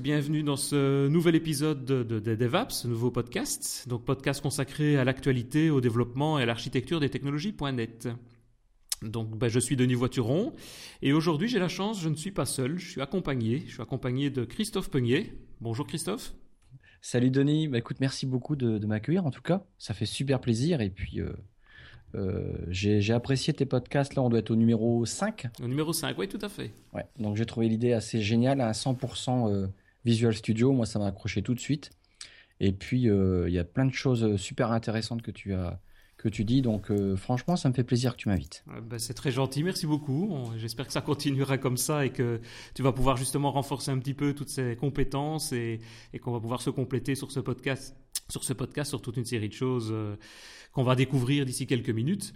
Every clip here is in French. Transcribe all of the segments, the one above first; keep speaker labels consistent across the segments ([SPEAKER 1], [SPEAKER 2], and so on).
[SPEAKER 1] bienvenue dans ce nouvel épisode de, de, DevApps, ce nouveau podcast, donc podcast consacré à l'actualité, au développement et à l'architecture des technologies.net. Donc ben, je suis Denis Voituron et aujourd'hui j'ai la chance, je ne suis pas seul, je suis accompagné, je suis accompagné de Christophe Peugnier. Bonjour Christophe.
[SPEAKER 2] Salut Denis, bah, écoute merci beaucoup de, m'accueillir en tout cas, ça fait super plaisir et puis euh, euh, j'ai apprécié tes podcasts, là on doit être au numéro 5.
[SPEAKER 1] Au numéro 5, oui tout à fait.
[SPEAKER 2] Ouais, donc j'ai trouvé l'idée assez géniale, à 100% euh, Visual Studio, moi ça m'a accroché tout de suite. Et puis il y a plein de choses super intéressantes que tu as que tu dis. Donc euh, franchement, ça me fait plaisir que tu m'invites.
[SPEAKER 1] Ben, c'est très gentil, merci beaucoup. J'espère que ça continuera comme ça et que tu vas pouvoir justement renforcer un petit peu toutes ces compétences et, qu'on va pouvoir se compléter sur ce podcast, sur ce podcast, sur toute une série de choses euh, qu'on va découvrir d'ici quelques minutes.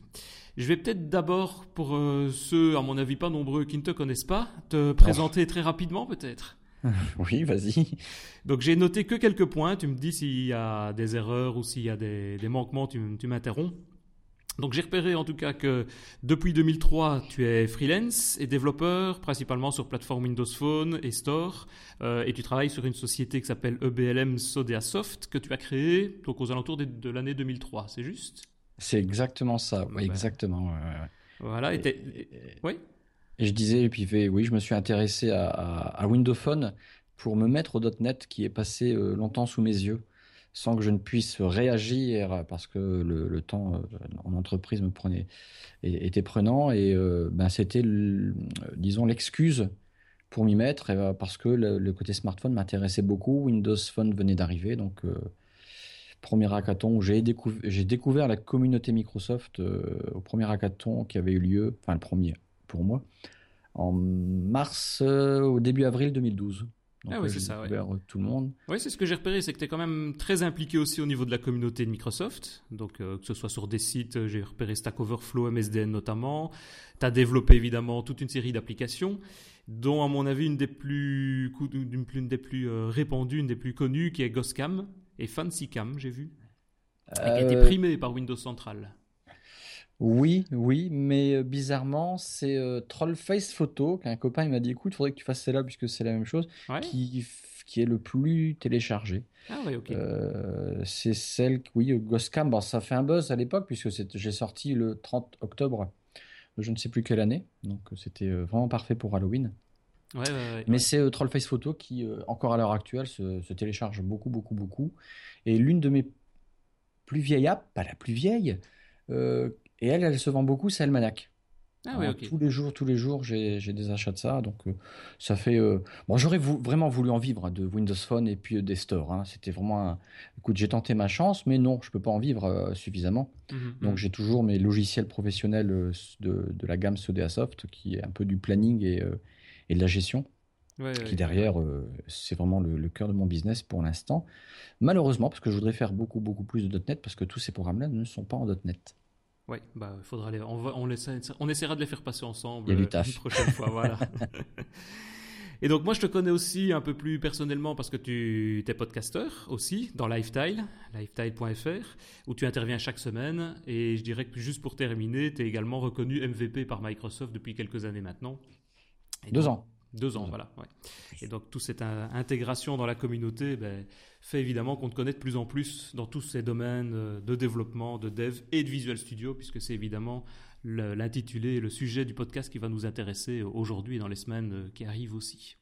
[SPEAKER 1] Je vais peut-être d'abord, pour euh, ceux, à mon avis pas nombreux, qui ne te connaissent pas, te présenter très rapidement peut-être.
[SPEAKER 2] Oui, vas-y.
[SPEAKER 1] Donc j'ai noté que quelques points. Tu me dis s'il y a des erreurs ou s'il y a des, manquements, tu, m'interromps. Donc j'ai repéré en tout cas que depuis 2003, tu es freelance et développeur, principalement sur plateforme Windows Phone et Store, euh, et tu travailles sur une société qui s'appelle EBLM Sodea Soft que tu as créée donc aux alentours de, l'année 2003, c'est juste?
[SPEAKER 2] C'est exactement ça, oui, exactement.
[SPEAKER 1] Voilà, et, oui?
[SPEAKER 2] Et je disais, puis oui, je me suis intéressé à, à, Windows Phone pour me mettre au .NET qui est passé euh, longtemps sous mes yeux sans que je ne puisse réagir parce que le, temps euh, en entreprise me prenait était prenant. Et euh, ben c'était disons l'excuse pour m'y mettre parce que le, côté smartphone m'intéressait beaucoup. Windows Phone venait d'arriver donc premier hackathon où j'ai découvert la communauté Microsoft au premier hackathon qui avait eu lieu enfin le premier pour moi, en mars, euh, au début avril 2012.
[SPEAKER 1] ah oui, c'est ça. Ouais.
[SPEAKER 2] Euh, tout le monde.
[SPEAKER 1] Oui, c'est ce que j'ai repéré, c'est que tu es quand même très impliqué aussi au niveau de la communauté de Microsoft. Donc, euh, que ce soit sur des sites, j'ai repéré Stack Overflow, MSDN notamment. Tu as développé évidemment toute une série d'applications, dont, à mon avis, une des plus, une des plus répandues, une des plus connues, qui est Ghostcam et FancyCam, j'ai vu. qui a été primé par Windows Central.
[SPEAKER 2] Oui, oui, mais euh, bizarrement, c'est euh, Trollface Photo, qu'un copain il m'a dit écoute, il faudrait que tu fasses celle-là puisque c'est la même chose, qui, qui est le plus téléchargé.
[SPEAKER 1] Ah oui, ok.
[SPEAKER 2] Euh, c'est celle, oui, Ghostcam, bon, ça fait un buzz à l'époque puisque j'ai sorti le 30 octobre, je ne sais plus quelle année, donc c'était vraiment parfait pour Halloween.
[SPEAKER 1] Ouais, ouais,
[SPEAKER 2] mais c'est Trollface Photo qui, encore à l'heure actuelle, se, se, télécharge beaucoup, beaucoup, beaucoup. Et l'une de mes plus vieilles apps, pas la plus vieille, et elle, elle se vend beaucoup, c'est Almanac.
[SPEAKER 1] Ah oui,
[SPEAKER 2] Tous les jours, tous les jours, j'ai des achats de ça. Donc, euh, ça fait. Euh, bon, j'aurais vraiment voulu en vivre hein, de Windows Phone et puis euh, des stores. Hein. C'était vraiment. Écoute, j'ai tenté ma chance, mais non, je peux pas en vivre suffisamment. Mhm, donc, mhm. j'ai toujours mes logiciels professionnels de, de, la gamme Sodea Soft, qui est un peu du planning et, et de la gestion. qui derrière, c'est vraiment le, le, cœur de mon business pour l'instant. Malheureusement, parce que je voudrais faire beaucoup, beaucoup plus de .NET, parce que tous ces programmes-là ne sont pas en .NET.
[SPEAKER 1] Oui, bah, faudra les, on, on, on, essaiera de les faire passer ensemble
[SPEAKER 2] euh,
[SPEAKER 1] une prochaine fois. Voilà. Et donc moi je te connais aussi un peu plus personnellement parce que tu es podcasteur aussi dans Lifetile, lifetile.fr, où tu interviens chaque semaine. Et je dirais que juste pour terminer, tu es également reconnu MVP par Microsoft depuis quelques années maintenant.
[SPEAKER 2] Deux ans.
[SPEAKER 1] Deux ans, voilà. Et donc, toute cette intégration dans la communauté ben, fait évidemment qu'on te connaît de plus en plus dans tous ces domaines euh, de développement, de dev et de Visual Studio, puisque c'est évidemment l'intitulé, le sujet du podcast qui va nous intéresser aujourd'hui et dans les semaines euh, qui arrivent aussi.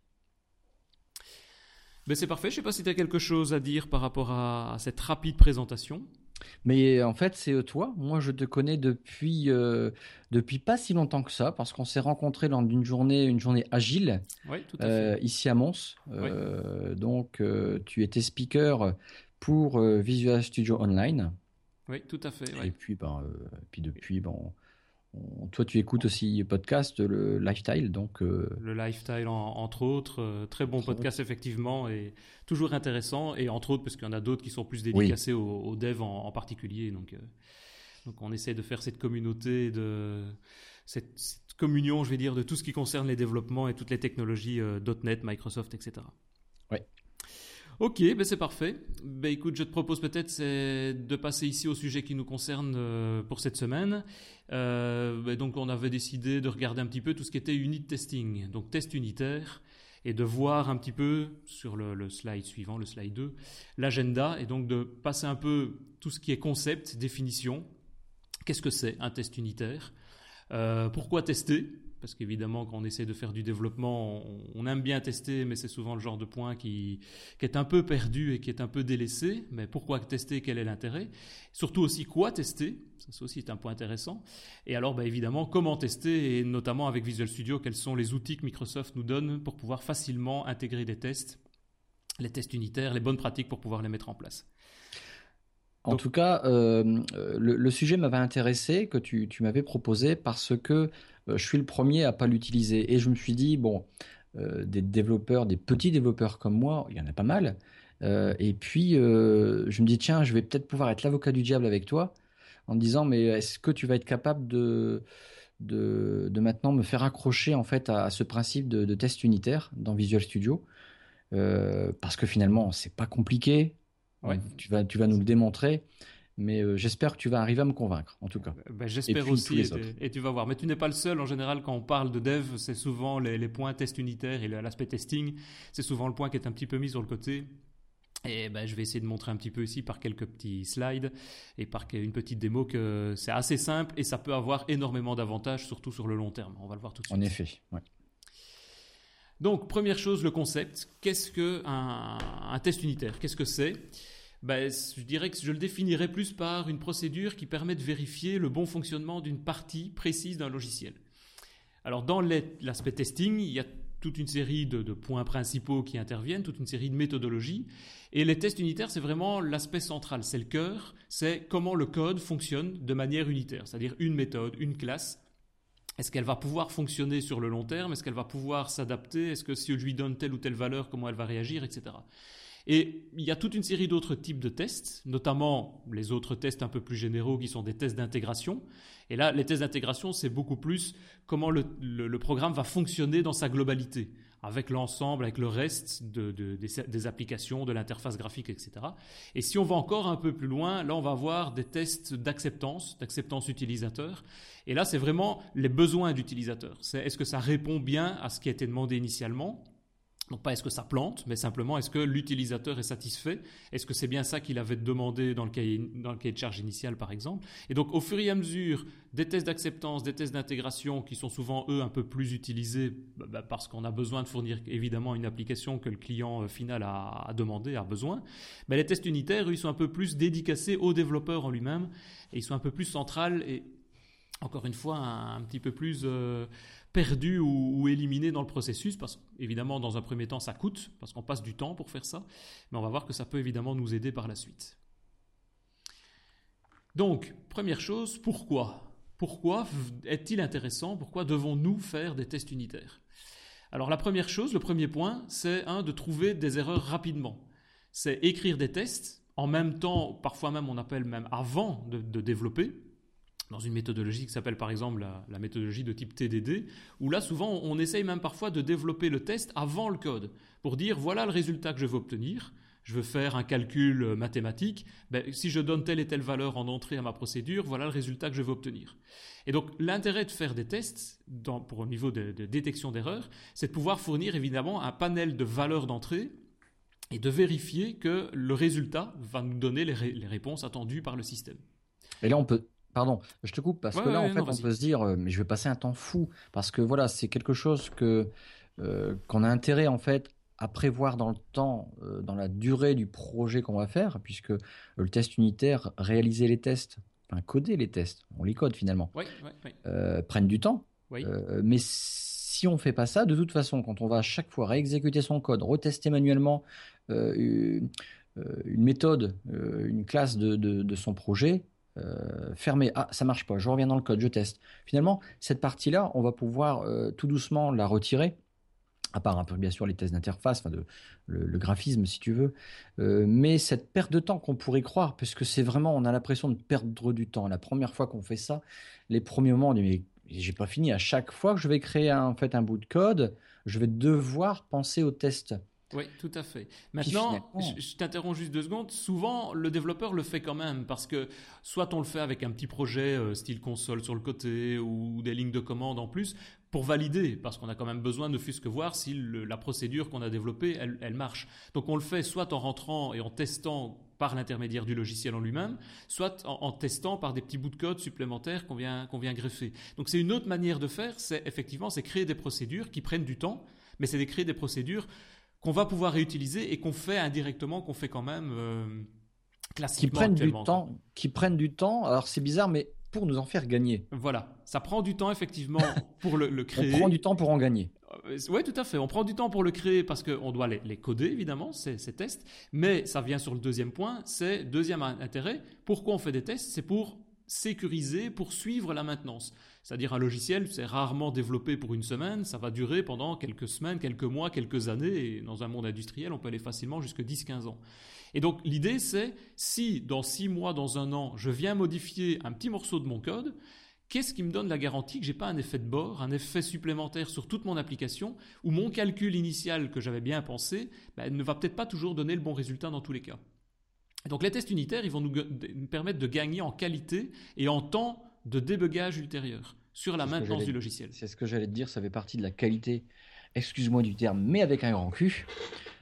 [SPEAKER 1] Ben, c'est parfait. Je ne sais pas si tu as quelque chose à dire par rapport à cette rapide présentation.
[SPEAKER 2] Mais en fait, c'est toi. Moi, je te connais depuis, euh, depuis pas si longtemps que ça, parce qu'on s'est rencontrés lors d'une journée, une journée agile,
[SPEAKER 1] euh,
[SPEAKER 2] ici à Mons. Euh, donc, tu étais speaker pour Visual Studio Online.
[SPEAKER 1] Oui, tout à fait.
[SPEAKER 2] Et puis, ben, puis depuis, bon, toi, tu écoutes aussi podcast, le Lifestyle, donc.
[SPEAKER 1] Euh, le Lifestyle, entre autres, euh, très bon podcast effectivement et toujours intéressant et entre autres parce qu'il y en a d'autres qui sont plus dédicacés aux, devs en, particulier. Donc, euh, donc, on essaie de faire cette communauté de cette, communion, je vais dire, de tout ce qui concerne les développements et toutes les technologies .NET, Microsoft, etc.
[SPEAKER 2] Oui.
[SPEAKER 1] Ok, ben c'est parfait. Ben écoute, je te propose peut-être de passer ici au sujet qui nous concerne pour cette semaine. Euh, ben donc on avait décidé de regarder un petit peu tout ce qui était unit testing, donc test unitaire. et de voir un petit peu sur le, slide suivant, le slide 2, l'agenda et donc de passer un peu tout ce qui est concept, définition. Qu'est-ce que c'est un test unitaire? Euh, Pourquoi tester? Parce qu'évidemment, quand on essaie de faire du développement, on, aime bien tester, mais c'est souvent le genre de point qui, est un peu perdu et qui est un peu délaissé. Mais pourquoi tester? Quel est l'intérêt? Surtout aussi quoi tester? Ça, aussi est un point intéressant. Et alors, bah, évidemment, comment tester? Et notamment avec Visual Studio, quels sont les outils que Microsoft nous donne pour pouvoir facilement intégrer des tests, les tests unitaires, les bonnes pratiques pour pouvoir les mettre en place?
[SPEAKER 2] En tout cas, euh, le, sujet m'avait intéressé que tu, tu m'avais proposé parce que euh, je suis le premier à pas l'utiliser. Et je me suis dit, bon, euh, des développeurs, des petits développeurs comme moi, il y en a pas mal. Et puis, je me dis, tiens, je vais peut-être pouvoir être l'avocat du diable avec toi en me disant, mais est-ce que tu vas être capable de, de, maintenant me faire accrocher en fait à, ce principe de, test unitaire dans Visual Studio? Parce que finalement, c'est pas compliqué. Tu, vas, tu vas nous le démontrer. Mais euh, j'espère que tu vas arriver à me convaincre, en tout cas.
[SPEAKER 1] Ben, j'espère aussi, et, tu vas voir. Mais tu n'es pas le seul. En général, quand on parle de dev, c'est souvent les, points test unitaires et l'aspect testing. C'est souvent le point qui est un petit peu mis sur le côté. Et ben, je vais essayer de montrer un petit peu ici par quelques petits slides et par une petite démo que c'est assez simple et ça peut avoir énormément d'avantages, surtout sur le long terme. On va le voir tout de suite.
[SPEAKER 2] En effet, ouais.
[SPEAKER 1] Donc, première chose, le concept. Qu'est-ce qu'un un test unitaire? Qu'est-ce que c'est? Ben, je dirais que je le définirais plus par une procédure qui permet de vérifier le bon fonctionnement d'une partie précise d'un logiciel. Alors dans l'aspect testing, il y a toute une série de, points principaux qui interviennent, toute une série de méthodologies. Et les tests unitaires, c'est vraiment l'aspect central, c'est le cœur, c'est comment le code fonctionne de manière unitaire, c'est-à-dire une méthode, une classe. Est-ce qu'elle va pouvoir fonctionner sur le long terme? Est-ce qu'elle va pouvoir s'adapter? Est-ce que si je lui donne telle ou telle valeur, comment elle va réagir, etc. Et il y a toute une série d'autres types de tests, notamment les autres tests un peu plus généraux qui sont des tests d'intégration. Et là, les tests d'intégration, c'est beaucoup plus comment le, programme va fonctionner dans sa globalité, avec l'ensemble, avec le reste des, applications, de l'interface graphique, etc. Et si on va encore un peu plus loin, là, on va avoir des tests d'acceptance, d'acceptance utilisateur. Et là, c'est vraiment les besoins d'utilisateur. C'est est-ce que ça répond bien à ce qui a été demandé initialement? Donc pas est-ce que ça plante, mais simplement est-ce que l'utilisateur est satisfait? Est-ce que c'est bien ça qu'il avait demandé dans le, cahier, de charge initial par exemple? Et donc au fur et à mesure des tests d'acceptance, des tests d'intégration qui sont souvent eux un peu plus utilisés bah, bah, parce qu'on a besoin de fournir évidemment une application que le client euh, final a, demandé, a besoin, mais les tests unitaires ils sont un peu plus dédicacés au développeur en lui-même et ils sont un peu plus centrales et encore une fois un, petit peu plus... Euh, perdu ou, éliminé dans le processus, parce qu'évidemment, dans un premier temps, ça coûte, parce qu'on passe du temps pour faire ça, mais on va voir que ça peut évidemment nous aider par la suite. Donc, première chose, pourquoi? Pourquoi est-il intéressant? Pourquoi devons-nous faire des tests unitaires? Alors, la première chose, le premier point, c'est de trouver des erreurs rapidement. C'est écrire des tests, en même temps, parfois même on appelle même avant de développer, dans une méthodologie qui s'appelle par exemple la, méthodologie de type TDD, où là souvent on essaye même parfois de développer le test avant le code, pour dire voilà le résultat que je veux obtenir, je veux faire un calcul euh, mathématique, ben, si je donne telle et telle valeur en entrée à ma procédure, voilà le résultat que je veux obtenir. Et donc l'intérêt de faire des tests pour au niveau de, détection d'erreurs, c'est de pouvoir fournir évidemment un panel de valeurs d'entrée et de vérifier que le résultat va nous donner les, les réponses attendues par le système.
[SPEAKER 2] Et là, on peut, Pardon, je te coupe parce que là, en fait, on peut se dire, euh, mais je vais passer un temps fou parce que voilà, c'est quelque chose que euh, qu'on a intérêt en fait à prévoir dans le temps, euh, dans la durée du projet qu'on va faire, puisque le test unitaire, réaliser les tests, enfin coder les tests, on les code finalement, prennent du temps. mais si on fait pas ça, de toute façon, quand on va à chaque fois réexécuter son code, retester manuellement une, méthode, une classe de, de son projet, euh, fermé. Ah, ça marche pas. Je reviens dans le code, je teste. Finalement, cette partie-là, on va pouvoir euh, tout doucement la retirer. À part un peu bien sûr les tests d'interface, enfin de, le, graphisme si tu veux, euh, mais cette perte de temps qu'on pourrait croire, puisque c'est vraiment, on a l'impression de perdre du temps. La première fois qu'on fait ça, les premiers moments, on dit mais j'ai pas fini. À chaque fois que je vais créer en fait un bout de code, je vais devoir penser au test.
[SPEAKER 1] Oui, tout à fait. Maintenant, je, t'interromps juste deux secondes. Souvent, le développeur le fait quand même parce que soit on le fait avec un petit projet euh, style console sur le côté ou des lignes de commande en plus, pour valider, parce qu'on a quand même besoin ne fût-ce que voir si la procédure qu'on a développée, elle, marche. Donc on le fait soit en rentrant et en testant par l'intermédiaire du logiciel en lui-même, soit en, testant par des petits bouts de code supplémentaires qu'on vient, qu'on vient greffer. Donc c'est une autre manière de faire, c'est effectivement, c'est créer des procédures qui prennent du temps, mais c'est de créer des procédures qu'on va pouvoir réutiliser et qu'on fait indirectement, qu'on fait quand même euh, classiquement.
[SPEAKER 2] Qui prennent du temps, qui prennent du temps. Alors c'est bizarre, mais pour nous en faire gagner.
[SPEAKER 1] Voilà, ça prend du temps effectivement pour le, créer.
[SPEAKER 2] On prend du temps pour en gagner.
[SPEAKER 1] Euh, oui, tout à fait. On prend du temps pour le créer parce qu'on doit les, coder, évidemment, ces, ces, tests. Mais ça vient sur le deuxième point, c'est deuxième intérêt. Pourquoi on fait des tests? C'est pour sécuriser, pour suivre la maintenance. C'est-à-dire un logiciel, c'est rarement développé pour une semaine, ça va durer pendant quelques semaines, quelques mois, quelques années, et dans un monde industriel, on peut aller facilement jusqu'à 10-15 ans. Et donc l'idée c'est, si dans 6 mois, dans un an, je viens modifier un petit morceau de mon code, qu'est-ce qui me donne la garantie que j'ai pas un effet de bord, un effet supplémentaire sur toute mon application, où mon calcul initial que j'avais bien pensé ben, ne va peut-être pas toujours donner le bon résultat dans tous les cas. Donc les tests unitaires, ils vont nous, nous permettre de gagner en qualité et en temps de débugage ultérieur sur la maintenance du logiciel.
[SPEAKER 2] C'est ce que j'allais te dire, ça fait partie de la qualité, excuse-moi du terme, mais avec un grand cul,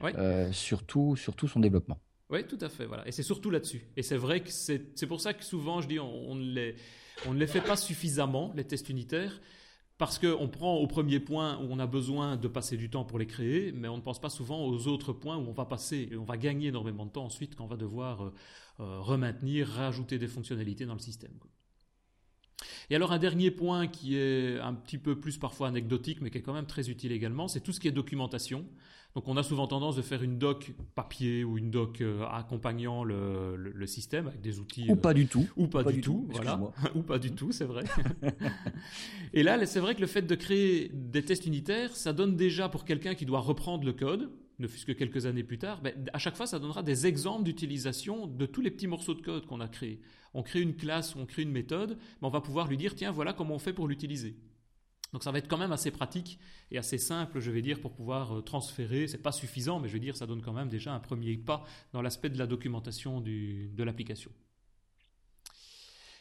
[SPEAKER 2] euh, surtout, surtout son développement.
[SPEAKER 1] Oui, tout à fait, voilà. Et c'est surtout là-dessus. Et c'est vrai que c'est pour ça que souvent, je dis, on, les, on ne les fait pas suffisamment, les tests unitaires, parce qu'on prend au premier point où on a besoin de passer du temps pour les créer, mais on ne pense pas souvent aux autres points où on va passer, et on va gagner énormément de temps ensuite quand on va devoir euh, euh, rajouter des fonctionnalités dans le système. Et alors un dernier point qui est un petit peu plus parfois anecdotique, mais qui est quand même très utile également, c'est tout ce qui est documentation. Donc on a souvent tendance de faire une doc papier ou une doc euh, accompagnant le, le, système avec des outils.
[SPEAKER 2] Ou pas euh, du tout.
[SPEAKER 1] Ou pas, du, tout, voilà. ou pas du tout, c'est vrai. et là, c'est vrai que le fait de créer des tests unitaires, ça donne déjà pour quelqu'un qui doit reprendre le code, ne fût-ce que quelques années plus tard, ben, à chaque fois, ça donnera des exemples d'utilisation de tous les petits morceaux de code qu'on a créés. On crée une classe, on crée une méthode, mais on va pouvoir lui dire, tiens, voilà comment on fait pour l'utiliser. Donc ça va être quand même assez pratique et assez simple, je vais dire, pour pouvoir euh, transférer. C'est pas suffisant, mais je veux dire, ça donne quand même déjà un premier pas dans l'aspect de la documentation de l'application.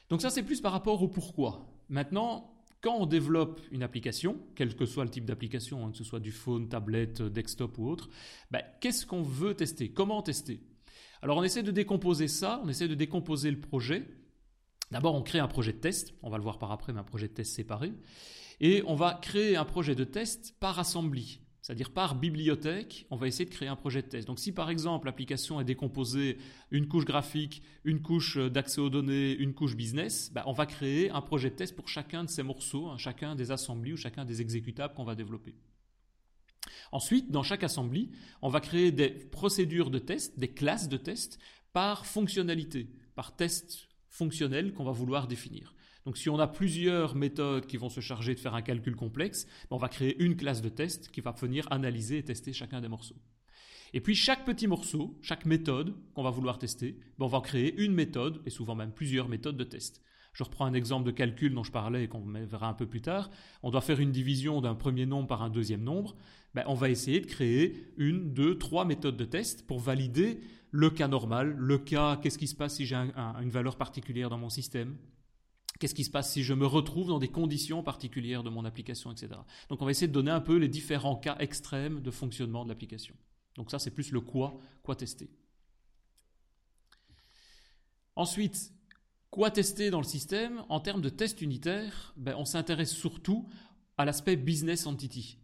[SPEAKER 1] Donc ça, c'est plus par rapport au pourquoi. Maintenant, quand on développe une application, quel que soit le type d'application, hein, que ce soit du phone, tablette, desktop ou autre, ben, qu'est-ce qu'on veut tester? Comment tester? Alors on essaie de décomposer ça, on essaie de décomposer le projet. D'abord, on crée un projet de test, on va le voir par après, mais un projet de test séparé. Et on va créer un projet de test par assembly, c'est-à-dire par bibliothèque, on va essayer de créer un projet de test. Donc si par exemple l'application est décomposée, une couche graphique, une couche d'accès aux données, une couche business, bah, on va créer un projet de test pour chacun de ces morceaux, hein, chacun des assemblées ou chacun des exécutables qu'on va développer. Ensuite, dans chaque assembly, on va créer des procédures de test, des classes de test par fonctionnalité, par test fonctionnel qu'on va vouloir définir. Donc si on a plusieurs méthodes qui vont se charger de faire un calcul complexe, ben, on va créer une classe de test qui va venir analyser et tester chacun des morceaux. Et puis chaque petit morceau, chaque méthode qu'on va vouloir tester, ben, on va créer une méthode, et souvent même plusieurs méthodes de test. Je reprends un exemple de calcul dont je parlais et qu'on verra un peu plus tard. On doit faire une division d'un premier nombre par un deuxième nombre. Ben, on va essayer de créer une, deux, trois méthodes de test pour valider le cas normal, le cas qu'est-ce qui se passe si j'ai une valeur particulière dans mon système, Qu'est-ce qui se passe si je me retrouve dans des conditions particulières de mon application, etc. Donc on va essayer de donner un peu les différents cas extrêmes de fonctionnement de l'application. Donc ça, c'est plus le quoi, quoi tester. Ensuite, quoi tester dans le système? En termes de test unitaire, ben, on s'intéresse surtout à l'aspect business entity.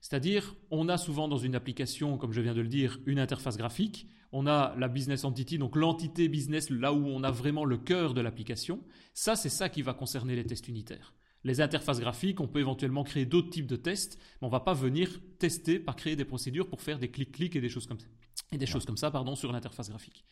[SPEAKER 1] C'est-à-dire, on a souvent dans une application, comme je viens de le dire, une interface graphique, on a la business entity, donc l'entité business, là où on a vraiment le cœur de l'application. Ça, c'est ça qui va concerner les tests unitaires. Les interfaces graphiques, on peut éventuellement créer d'autres types de tests, mais on ne va pas venir tester par créer des procédures pour faire des clics-clics et des choses comme ça, et des choses comme ça pardon, sur l'interface graphique.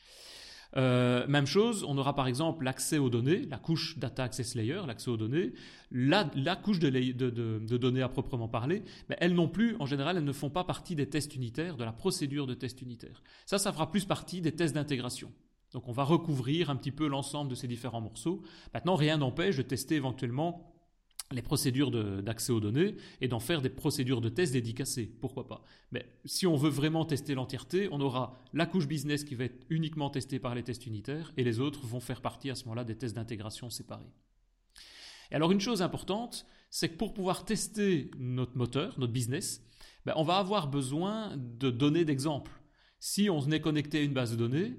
[SPEAKER 1] Euh, même chose, on aura par exemple l'accès aux données, la couche Data Access Layer, l'accès aux données, la, couche de, données à proprement parler, mais elles non plus, en général, elles ne font pas partie des tests unitaires, de la procédure de test unitaire. Ça, ça fera plus partie des tests d'intégration. Donc on va recouvrir un petit peu l'ensemble de ces différents morceaux. Maintenant, rien n'empêche de tester éventuellement les procédures d'accès aux données et d'en faire des procédures de test dédicacées. Pourquoi pas? Mais si on veut vraiment tester l'entièreté, on aura la couche business qui va être uniquement testée par les tests unitaires et les autres vont faire partie à ce moment-là des tests d'intégration séparés. Alors une chose importante, c'est que pour pouvoir tester notre moteur, notre business, ben, on va avoir besoin de données d'exemple. Si on est connecté à une base de données,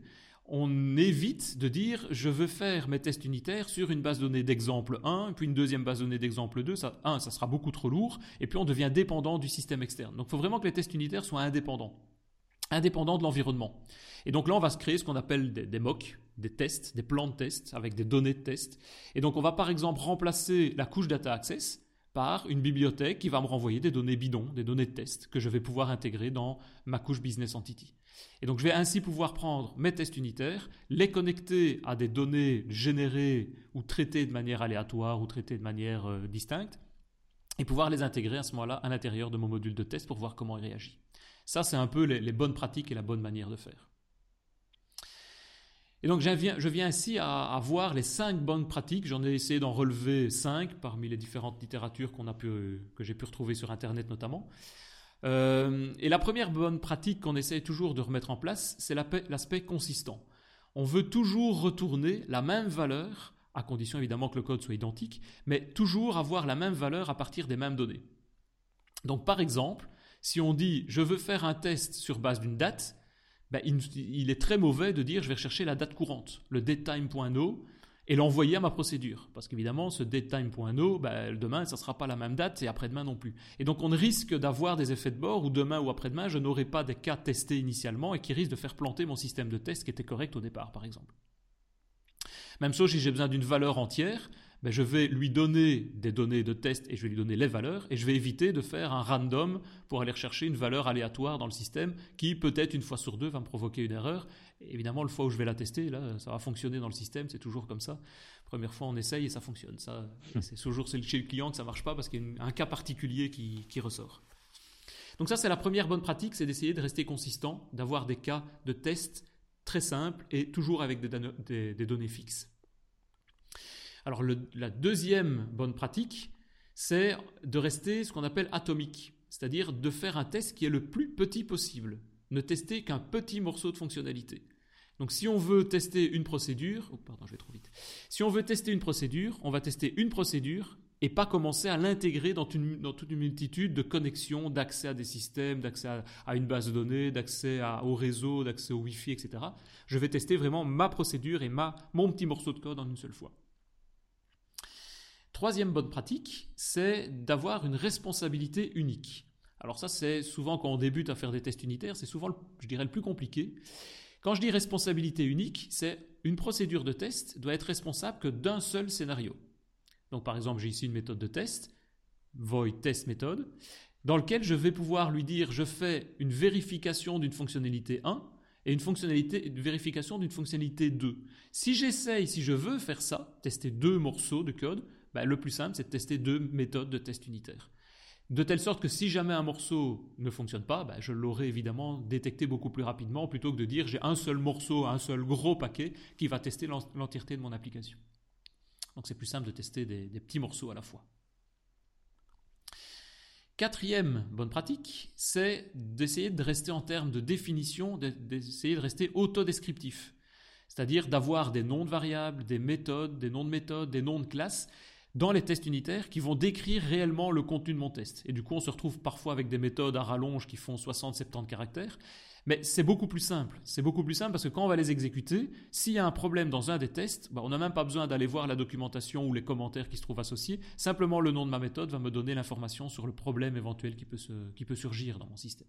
[SPEAKER 1] on évite de dire je veux faire mes tests unitaires sur une base de données d'exemple 1, puis une deuxième base de données d'exemple 2. Ça, 1, ça sera beaucoup trop lourd, et puis on devient dépendant du système externe. Donc il faut vraiment que les tests unitaires soient indépendants, indépendants de l'environnement. Et donc là, on va se créer ce qu'on appelle des, des mocks, des tests, des plans de tests avec des données de tests. Et donc on va par exemple remplacer la couche Data Access par une bibliothèque qui va me renvoyer des données bidons, des données de test que je vais pouvoir intégrer dans ma couche Business Entity. Je vais ainsi pouvoir prendre mes tests unitaires, les connecter à des données générées ou traitées de manière aléatoire ou traitées de manière euh, distincte, et pouvoir les intégrer à ce moment-là à l'intérieur de mon module de test pour voir comment il réagit. Ça, c'est un peu les, bonnes pratiques et la bonne manière de faire. Et donc je viens, ainsi à, voir les cinq bonnes pratiques. J'en ai essayé d'en relever cinq parmi les différentes littératures que j'ai pu retrouver sur Internet notamment. Euh, et la première bonne pratique qu'on essaie toujours de remettre en place, c'est l'aspect consistant. On veut toujours retourner la même valeur, à condition évidemment que le code soit identique, mais toujours avoir la même valeur à partir des mêmes données. Donc par exemple, si on dit je veux faire un test sur base d'une date, ben, il, il, est très mauvais de dire je vais rechercher la date courante, le datetime.no, et l'envoyer à ma procédure. Parce qu'évidemment, ce datetime.no, ben, demain, ça ne sera pas la même date et après-demain non plus. Et donc, on risque d'avoir des effets de bord où demain ou après-demain, je n'aurai pas des cas testés initialement et qui risquent de faire planter mon système de test qui était correct au départ, par exemple. Même chose si j'ai besoin d'une valeur entière, ben, je vais lui donner des données de test et je vais lui donner les valeurs et je vais éviter de faire un random pour aller rechercher une valeur aléatoire dans le système qui peut-être une fois sur deux va me provoquer une erreur. Évidemment, le fois où je vais la tester, là, ça va fonctionner dans le système, c'est toujours comme ça. Première fois, on essaye et ça fonctionne. Ça, hmm. c'est toujours chez le client que ça marche pas parce qu'il y a un cas particulier qui, ressort. Donc ça, c'est la première bonne pratique, c'est d'essayer de rester consistant, d'avoir des cas de test très simples et toujours avec des données fixes. Alors la deuxième bonne pratique, c'est de rester ce qu'on appelle atomique, c'est-à-dire de faire un test qui est le plus petit possible, ne tester qu'un petit morceau de fonctionnalité. Donc si on veut tester une procédure, oh, pardon, je vais trop vite. Si on veut tester une procédure, on va tester une procédure et pas commencer à l'intégrer dans, toute une multitude de connexions, d'accès à des systèmes, d'accès à, une base de données, d'accès au réseau, d'accès au Wi-Fi, etc. Je vais tester vraiment ma procédure et mon petit morceau de code en une seule fois. Troisième bonne pratique, c'est d'avoir une responsabilité unique. Alors ça, c'est souvent quand on débute à faire des tests unitaires, c'est souvent, je dirais, le plus compliqué. Quand je dis responsabilité unique, c'est une procédure de test doit être responsable que d'un seul scénario. Donc par exemple, j'ai ici une méthode de test, void test méthode, dans lequel je vais pouvoir lui dire je fais une vérification d'une fonctionnalité 1 et une fonctionnalité vérification d'une fonctionnalité 2. Si j'essaye, si je veux faire ça, tester deux morceaux de code, bah, le plus simple, c'est de tester deux méthodes de test unitaire. De telle sorte que si jamais un morceau ne fonctionne pas, bah, je l'aurai évidemment détecté beaucoup plus rapidement plutôt que de dire j'ai un seul morceau, un seul gros paquet qui va tester l'entièreté de mon application. Donc c'est plus simple de tester des, des, petits morceaux à la fois. Quatrième bonne pratique, c'est d'essayer de rester en termes de définition, d'essayer de rester autodescriptif. C'est-à-dire d'avoir des noms de variables, des méthodes, des noms de méthodes, des noms de classes dans les tests unitaires qui vont décrire réellement le contenu de mon test. Et du coup, on se retrouve parfois avec des méthodes à rallonge qui font 60-70 caractères. Mais c'est beaucoup plus simple. C'est beaucoup plus simple parce que quand on va les exécuter, s'il y a un problème dans un des tests, bah, on n'a même pas besoin d'aller voir la documentation ou les commentaires qui se trouvent associés. Simplement, le nom de ma méthode va me donner l'information sur le problème éventuel qui peut, qui peut surgir dans mon système.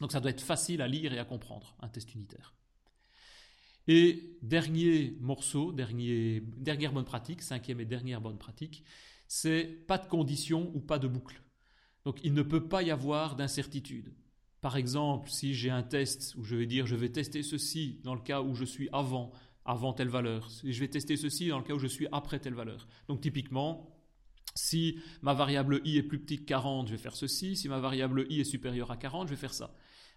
[SPEAKER 1] Donc ça doit être facile à lire et à comprendre, un test unitaire. Et dernier morceau, dernière bonne pratique, cinquième et dernière bonne pratique, c'est pas de condition ou pas de boucle. Donc il ne peut pas y avoir d'incertitude. Par exemple, si j'ai un test où je vais dire je vais tester ceci dans le cas où je suis avant, avant telle valeur, et je vais tester ceci dans le cas où je suis après telle valeur. Donc typiquement, si ma variable i est plus petite que 40, je vais faire ceci. Si ma variable i est supérieure à 40, je vais faire ça.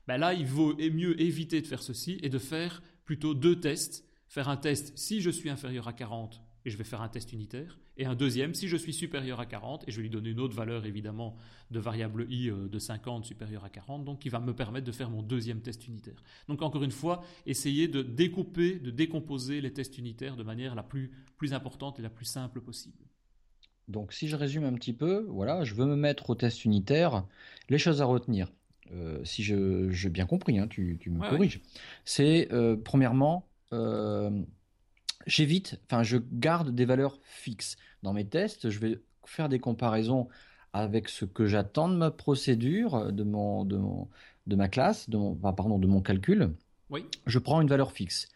[SPEAKER 1] Ben là, il vaut mieux éviter de faire ceci et de faire plutôt deux tests. Faire un test si je suis inférieur à 40 et je vais faire un test unitaire, et un deuxième si je suis supérieur à 40 et je vais lui donner une autre valeur évidemment de variable i euh, de 50 supérieure à 40, donc qui va me permettre de faire mon deuxième test unitaire. Donc encore une fois, essayer de découper, de décomposer les tests unitaires de manière la plus, plus importante et la plus simple possible.
[SPEAKER 2] Donc si je résume un petit peu, voilà, je veux me mettre au test unitaire. Les choses à retenir, euh, si je j'ai bien compris, hein, tu, tu, me corriges, c'est euh, premièrement, euh, j'évite, enfin je garde des valeurs fixes. Dans mes tests, je vais faire des comparaisons avec ce que j'attends de ma procédure, de, mon, de, mon, de ma classe, de mon, pardon, de mon calcul.
[SPEAKER 1] Oui.
[SPEAKER 2] Je prends une valeur fixe.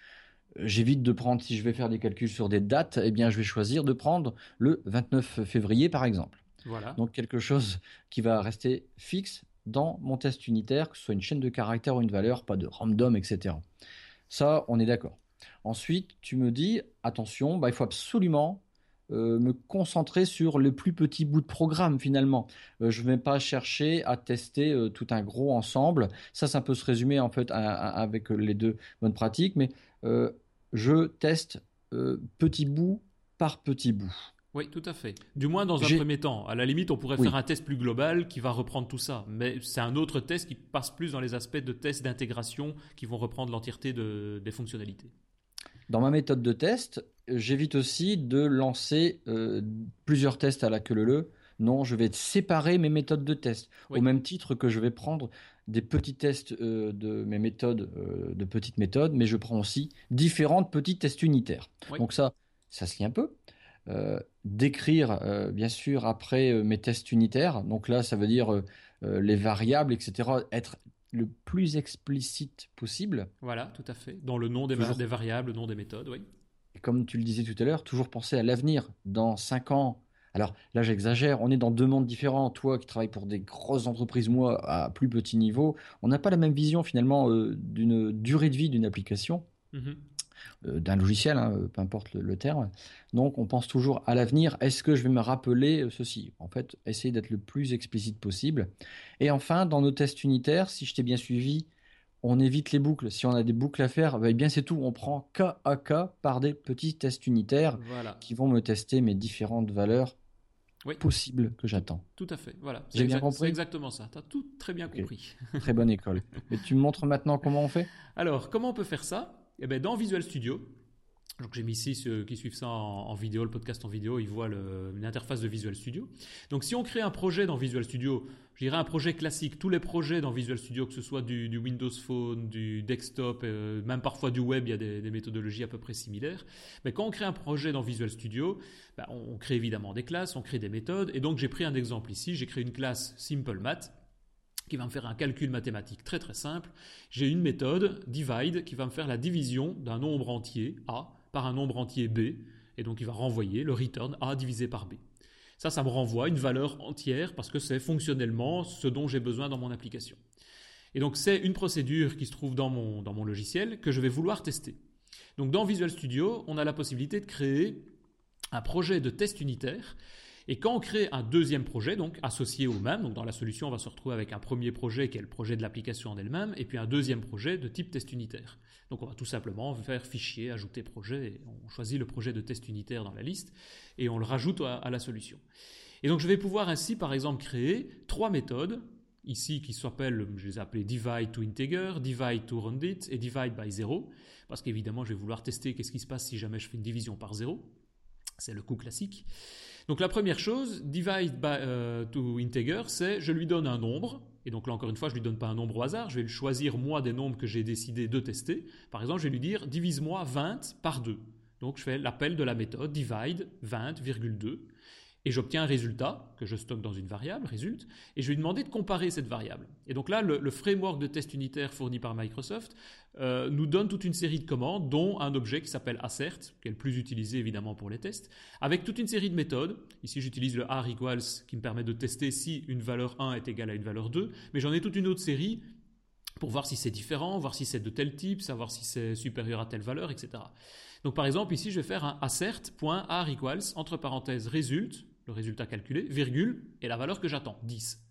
[SPEAKER 2] J'évite de prendre, si je vais faire des calculs sur des dates, eh bien, je vais choisir de prendre le 29 février, par exemple.
[SPEAKER 1] Voilà.
[SPEAKER 2] Donc, quelque chose qui va rester fixe dans mon test unitaire, que ce soit une chaîne de caractères ou une valeur, pas de random, etc. Ça, on est d'accord. Ensuite, tu me dis, attention, bah, il faut absolument euh, me concentrer sur le plus petit bout de programme finalement. Euh, je ne vais pas chercher à tester euh, tout un gros ensemble. Ça, ça peut se résumer en fait avec les deux bonnes pratiques, mais je teste petit bout par petit bout.
[SPEAKER 1] Oui, tout à fait. Du moins dans un premier temps. À la limite, on pourrait faire un test plus global qui va reprendre tout ça. Mais c'est un autre test qui passe plus dans les aspects de test d'intégration qui vont reprendre l'entièreté des fonctionnalités.
[SPEAKER 2] Dans ma méthode de test, j'évite aussi de lancer euh, plusieurs tests à la queue leu. Non, je vais séparer mes méthodes de test. Au même titre que je vais prendre des petits tests euh, de mes méthodes, euh, de petites méthodes, mais je prends aussi différentes petits tests unitaires. Donc ça, ça se lie un peu. D'écrire, bien sûr, après mes tests unitaires. Donc là, ça veut dire les variables, etc. Être le plus explicite possible.
[SPEAKER 1] Voilà, tout à fait. Dans le nom des, variables, le nom des méthodes, oui.
[SPEAKER 2] Et comme tu le disais tout à l'heure, toujours penser à l'avenir. Dans 5 ans, alors là j'exagère, on est dans deux mondes différents. Toi qui travailles pour des grosses entreprises, moi à plus petit niveau, on n'a pas la même vision finalement euh, d'une durée de vie d'une application. Mm-hmm. Euh, d'un logiciel, hein, peu importe le, terme. Donc on pense toujours à l'avenir. Est-ce que je vais me rappeler euh, ceci? En fait, essayer d'être le plus explicite possible. Et enfin, dans nos tests unitaires, si je t'ai bien suivi, on évite les boucles. Si on a des boucles à faire, bah, eh bien c'est tout. On prend cas à cas par des petits tests unitaires qui vont me tester mes différentes valeurs possibles que j'attends.
[SPEAKER 1] Tout à fait. Voilà.
[SPEAKER 2] J'ai bien compris? C'est
[SPEAKER 1] exactement ça. Tu as tout très bien compris.
[SPEAKER 2] très bonne école. Et tu me montres maintenant comment on fait?
[SPEAKER 1] Alors, comment on peut faire ça? Eh ben, dans Visual Studio, donc j'ai mis ici ceux qui suivent ça en, vidéo, le podcast en vidéo, ils voient une interface de Visual Studio. Donc si on crée un projet dans Visual Studio, je dirais un projet classique, tous les projets dans Visual Studio, que ce soit du, Windows Phone, du desktop, euh, même parfois du web, il y a des, méthodologies à peu près similaires. Mais quand on crée un projet dans Visual Studio, ben, on crée évidemment des classes, on crée des méthodes. Et donc j'ai pris un exemple ici, j'ai créé une classe Simple Math qui va me faire un calcul mathématique très très simple. J'ai une méthode, divide, qui va me faire la division d'un nombre entier, A, par un nombre entier B, et donc il va renvoyer le return A divisé par B. Ça, ça me renvoie une valeur entière parce que c'est fonctionnellement ce dont j'ai besoin dans mon application. Et donc c'est une procédure qui se trouve dans mon, dans mon logiciel que je vais vouloir tester. Donc dans Visual Studio, on a la possibilité de créer un projet de test unitaire et quand on crée un deuxième projet, donc associé au même, donc dans la solution, on va se retrouver avec un premier projet qui est le projet de l'application en elle-même, et puis un deuxième projet de type test unitaire. Donc on va tout simplement faire fichier, ajouter projet, et on choisit le projet de test unitaire dans la liste, et on le rajoute à, la solution. Et donc je vais pouvoir ainsi, par exemple, créer trois méthodes, ici qui s'appellent, je les ai appelées divide to integer, divide to rounded et divide by zero, parce qu'évidemment je vais vouloir tester qu'est-ce qui se passe si jamais je fais une division par zéro. C'est le coup classique. Donc la première chose, divide by, euh, to integer, c'est je lui donne un nombre, et donc là encore une fois, je lui donne pas un nombre au hasard, je vais lui choisir moi des nombres que j'ai décidé de tester. Par exemple, je vais lui dire divise-moi 20 par 2. Donc je fais l'appel de la méthode divide 20,2 et j'obtiens un résultat que je stocke dans une variable, résulte, et je vais lui demander de comparer cette variable. Et donc là, le, framework de test unitaire fourni par Microsoft euh, nous donne toute une série de commandes, dont un objet qui s'appelle assert, qui est le plus utilisé évidemment pour les tests, avec toute une série de méthodes. Ici, j'utilise le r equals qui me permet de tester si une valeur 1 est égale à une valeur 2, mais j'en ai toute une autre série pour voir si c'est différent, voir si c'est de tel type, savoir si c'est supérieur à telle valeur, etc. Donc par exemple, ici, je vais faire un assert.r equals, entre parenthèses, résulte, le résultat calculé, virgule, et la valeur que j'attends, 10.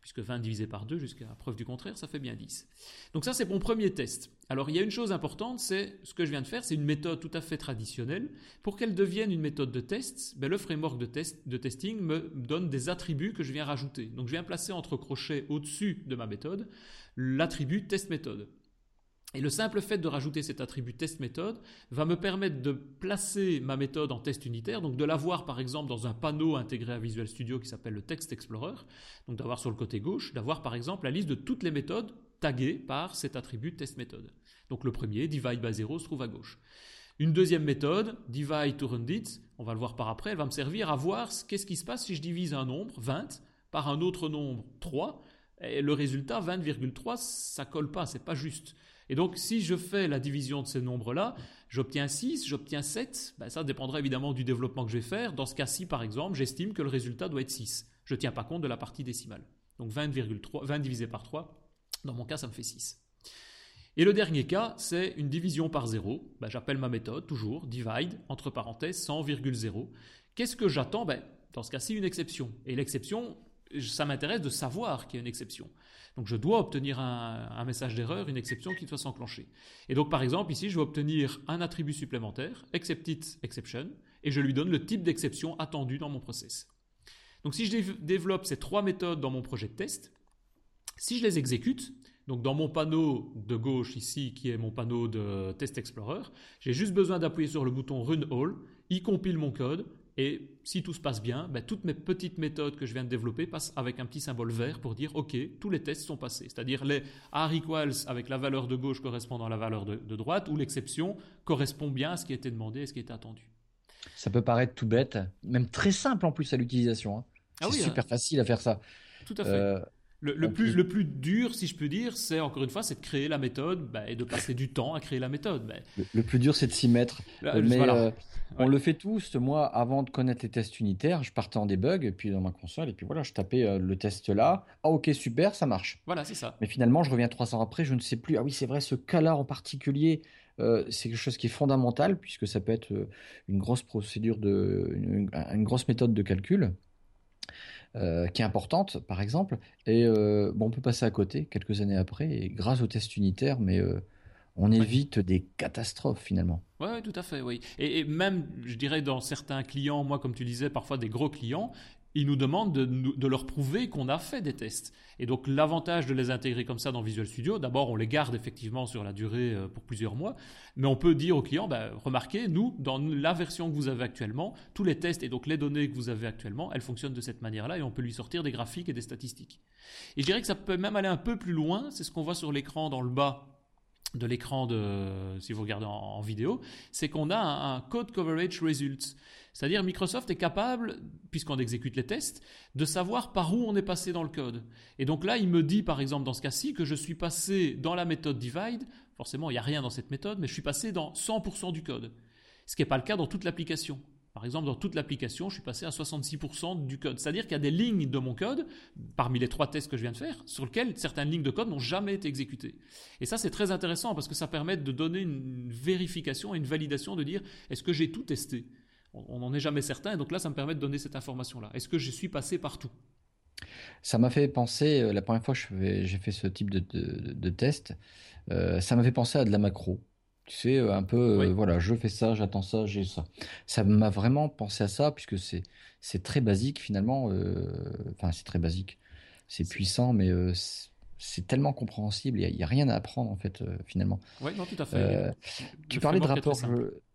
[SPEAKER 1] Puisque 20 divisé par 2, jusqu'à preuve du contraire, ça fait bien 10. Donc ça, c'est mon premier test. Alors, il y a une chose importante, c'est ce que je viens de faire, c'est une méthode tout à fait traditionnelle. Pour qu'elle devienne une méthode de test, ben, le framework de, de testing me donne des attributs que je viens rajouter. Donc, je viens placer entre crochets au-dessus de ma méthode l'attribut test méthode. Et le simple fait de rajouter cet attribut test méthode va me permettre de placer ma méthode en test unitaire, donc de l'avoir par exemple dans un panneau intégré à Visual Studio qui s'appelle le Text Explorer, donc d'avoir sur le côté gauche, d'avoir par exemple la liste de toutes les méthodes taguées par cet attribut test méthode. Donc le premier, divide by 0, se trouve à gauche. Une deuxième méthode, divide to it, on va le voir par après, elle va me servir à voir qu'est-ce qui se passe si je divise un nombre, 20, par un autre nombre, 3, et le résultat, 20,3, ça colle pas, c'est pas juste. Et donc, si je fais la division de ces nombres-là, j'obtiens 6, j'obtiens 7. Ben, ça dépendra évidemment du développement que je vais faire. Dans ce cas-ci, par exemple, j'estime que le résultat doit être 6. Je ne tiens pas compte de la partie décimale. Donc 20,3, 20 divisé par 3, dans mon cas, ça me fait 6. Et le dernier cas, c'est une division par 0. Ben, j'appelle ma méthode, toujours, divide, entre parenthèses, 100,0. Qu'est-ce que j'attends? Ben, Dans ce cas-ci, une exception. Et l'exception, ça m'intéresse de savoir qu'il y a une exception. Donc je dois obtenir un, message d'erreur, une exception qui doit s'enclencher. Et donc par exemple ici, je vais obtenir un attribut supplémentaire, accepted exception, et je lui donne le type d'exception attendu dans mon process. Donc si je développe ces trois méthodes dans mon projet de test, si je les exécute, donc dans mon panneau de gauche ici, qui est mon panneau de Test Explorer, j'ai juste besoin d'appuyer sur le bouton Run All, il compile mon code, et si tout se passe bien, ben, toutes mes petites méthodes que je viens de développer passent avec un petit symbole vert pour dire OK, tous les tests sont passés. C'est-à-dire les R equals avec la valeur de gauche correspondant à la valeur de, droite ou l'exception correspond bien à ce qui a été demandé et ce qui était attendu.
[SPEAKER 2] Ça peut paraître tout bête, même très simple en plus à l'utilisation. Hein. Ah c'est super hein. facile à faire ça.
[SPEAKER 1] Tout à fait. Euh, le, plus, le, plus, dur, si je peux dire, c'est encore une fois, c'est de créer la méthode bah, et de passer du temps à créer la méthode. Bah.
[SPEAKER 2] Le, plus dur, c'est de s'y mettre. Mais euh, on le fait tous. Moi, avant de connaître les tests unitaires, je partais en debug, puis dans ma console, et puis voilà, je tapais euh, le test là. Ah, ok, super, ça marche.
[SPEAKER 1] Voilà, c'est ça.
[SPEAKER 2] Mais finalement, je reviens trois ans après, je ne sais plus. Ah oui, c'est vrai, ce cas-là en particulier, euh, c'est quelque chose qui est fondamental, puisque ça peut être une grosse procédure, de, une grosse méthode de calcul. Euh, qui est importante, par exemple. Et euh, bon, on peut passer à côté quelques années après, et grâce au test unitaire, mais euh, on évite des catastrophes finalement.
[SPEAKER 1] Oui, ouais, tout à fait, oui. et, même, je dirais, dans certains clients, moi, comme tu disais, parfois des gros clients, ils nous demandent de, leur prouver qu'on a fait des tests. Et donc l'avantage de les intégrer comme ça dans Visual Studio, d'abord on les garde effectivement sur la durée euh, pour plusieurs mois, mais on peut dire au client, ben, remarquez, nous, dans la version que vous avez actuellement, tous les tests et donc les données que vous avez actuellement, elles fonctionnent de cette manière-là et on peut lui sortir des graphiques et des statistiques. Et je dirais que ça peut même aller un peu plus loin, c'est ce qu'on voit sur l'écran dans le bas de l'écran de, si vous regardez en, vidéo, c'est qu'on a un, code coverage results. C'est-à-dire Microsoft est capable, puisqu'on exécute les tests, de savoir par où on est passé dans le code. Et donc là, il me dit, par exemple, dans ce cas-ci, que je suis passé dans la méthode divide. Forcément, il n'y a rien dans cette méthode, mais je suis passé dans 100% du code. Ce qui n'est pas le cas dans toute l'application. Par exemple, dans toute l'application, je suis passé à 66% du code. C'est-à-dire qu'il y a des lignes de mon code, parmi les trois tests que je viens de faire, sur lesquelles certaines lignes de code n'ont jamais été exécutées. Et ça, c'est très intéressant parce que ça permet de donner une vérification et une validation de dire est-ce que j'ai tout testé? On n'en est jamais certain, et donc là, ça me permet de donner cette information-là. Est-ce que je suis passé partout?
[SPEAKER 2] Ça m'a fait penser, euh, la première fois que j'ai fait ce type de, test, euh, ça m'a fait penser à de la macro. Tu sais, euh, un peu, euh, voilà, je fais ça, j'attends ça, j'ai ça. Ça m'a vraiment pensé à ça, puisque c'est c'est très basique finalement. Euh, enfin, c'est très basique. C'est puissant, mais c'est tellement compréhensible. Il n'y a, rien à apprendre en fait, finalement.
[SPEAKER 1] Oui, non, tout à fait.
[SPEAKER 2] tu parlais de rapport,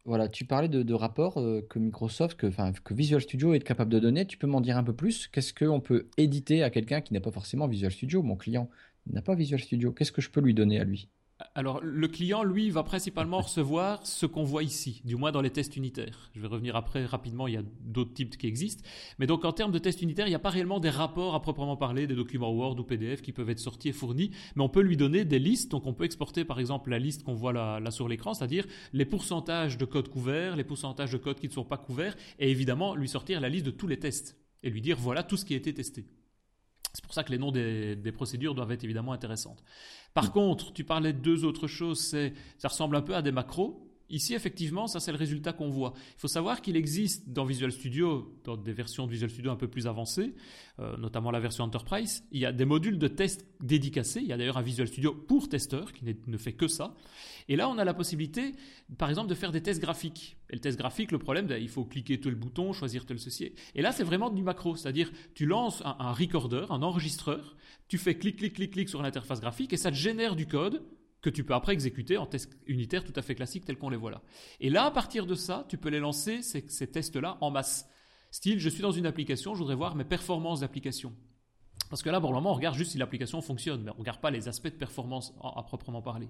[SPEAKER 2] voilà, tu parlais de, de rapports que Microsoft, que, que Visual Studio est capable de donner. Tu peux m'en dire un peu plus? Qu'est-ce qu'on peut éditer à quelqu'un qui n'a pas forcément Visual Studio? Mon client n'a pas Visual Studio. Qu'est-ce que je peux lui donner à lui?
[SPEAKER 1] Alors, le client, lui, va principalement recevoir ce qu'on voit ici, du moins dans les tests unitaires. Je vais revenir après rapidement, il y a d'autres types qui existent. Mais donc, en termes de tests unitaires, il n'y a pas réellement des rapports à proprement parler, des documents Word ou PDF qui peuvent être sortis et fournis, mais on peut lui donner des listes. Donc, on peut exporter, par exemple, la liste qu'on voit là, sur l'écran, c'est-à-dire les pourcentages de code couverts, les pourcentages de code qui ne sont pas couverts, et évidemment, lui sortir la liste de tous les tests et lui dire voilà tout ce qui a été testé. C'est pour ça que les noms des, procédures doivent être évidemment intéressantes. Par contre, tu parlais de deux autres choses, c'est, ça ressemble un peu à des macros. Ici, effectivement, ça c'est le résultat qu'on voit. Il faut savoir qu'il existe dans Visual Studio, dans des versions de Visual Studio un peu plus avancées, euh, notamment la version Enterprise, il y a des modules de test dédicacés. Il y a d'ailleurs un Visual Studio pour testeurs qui ne fait que ça. Et là, on a la possibilité, par exemple, de faire des tests graphiques. Et le test graphique, le problème, ben, il faut cliquer tel bouton, choisir tel ceci. Et là, c'est vraiment du macro, c'est-à-dire tu lances un, un recorder, un enregistreur, tu fais clic, clic, clic, clic sur l'interface graphique et ça te génère du code que tu peux après exécuter en tests unitaires tout à fait classiques tels qu'on les voit là. Et là, à partir de ça, tu peux les lancer, ces, ces tests-là, en masse. Style, je suis dans une application, je voudrais voir mes performances d'application. Parce que là, pour le moment, on regarde juste si l'application fonctionne, mais on ne regarde pas les aspects de performance à, proprement parler.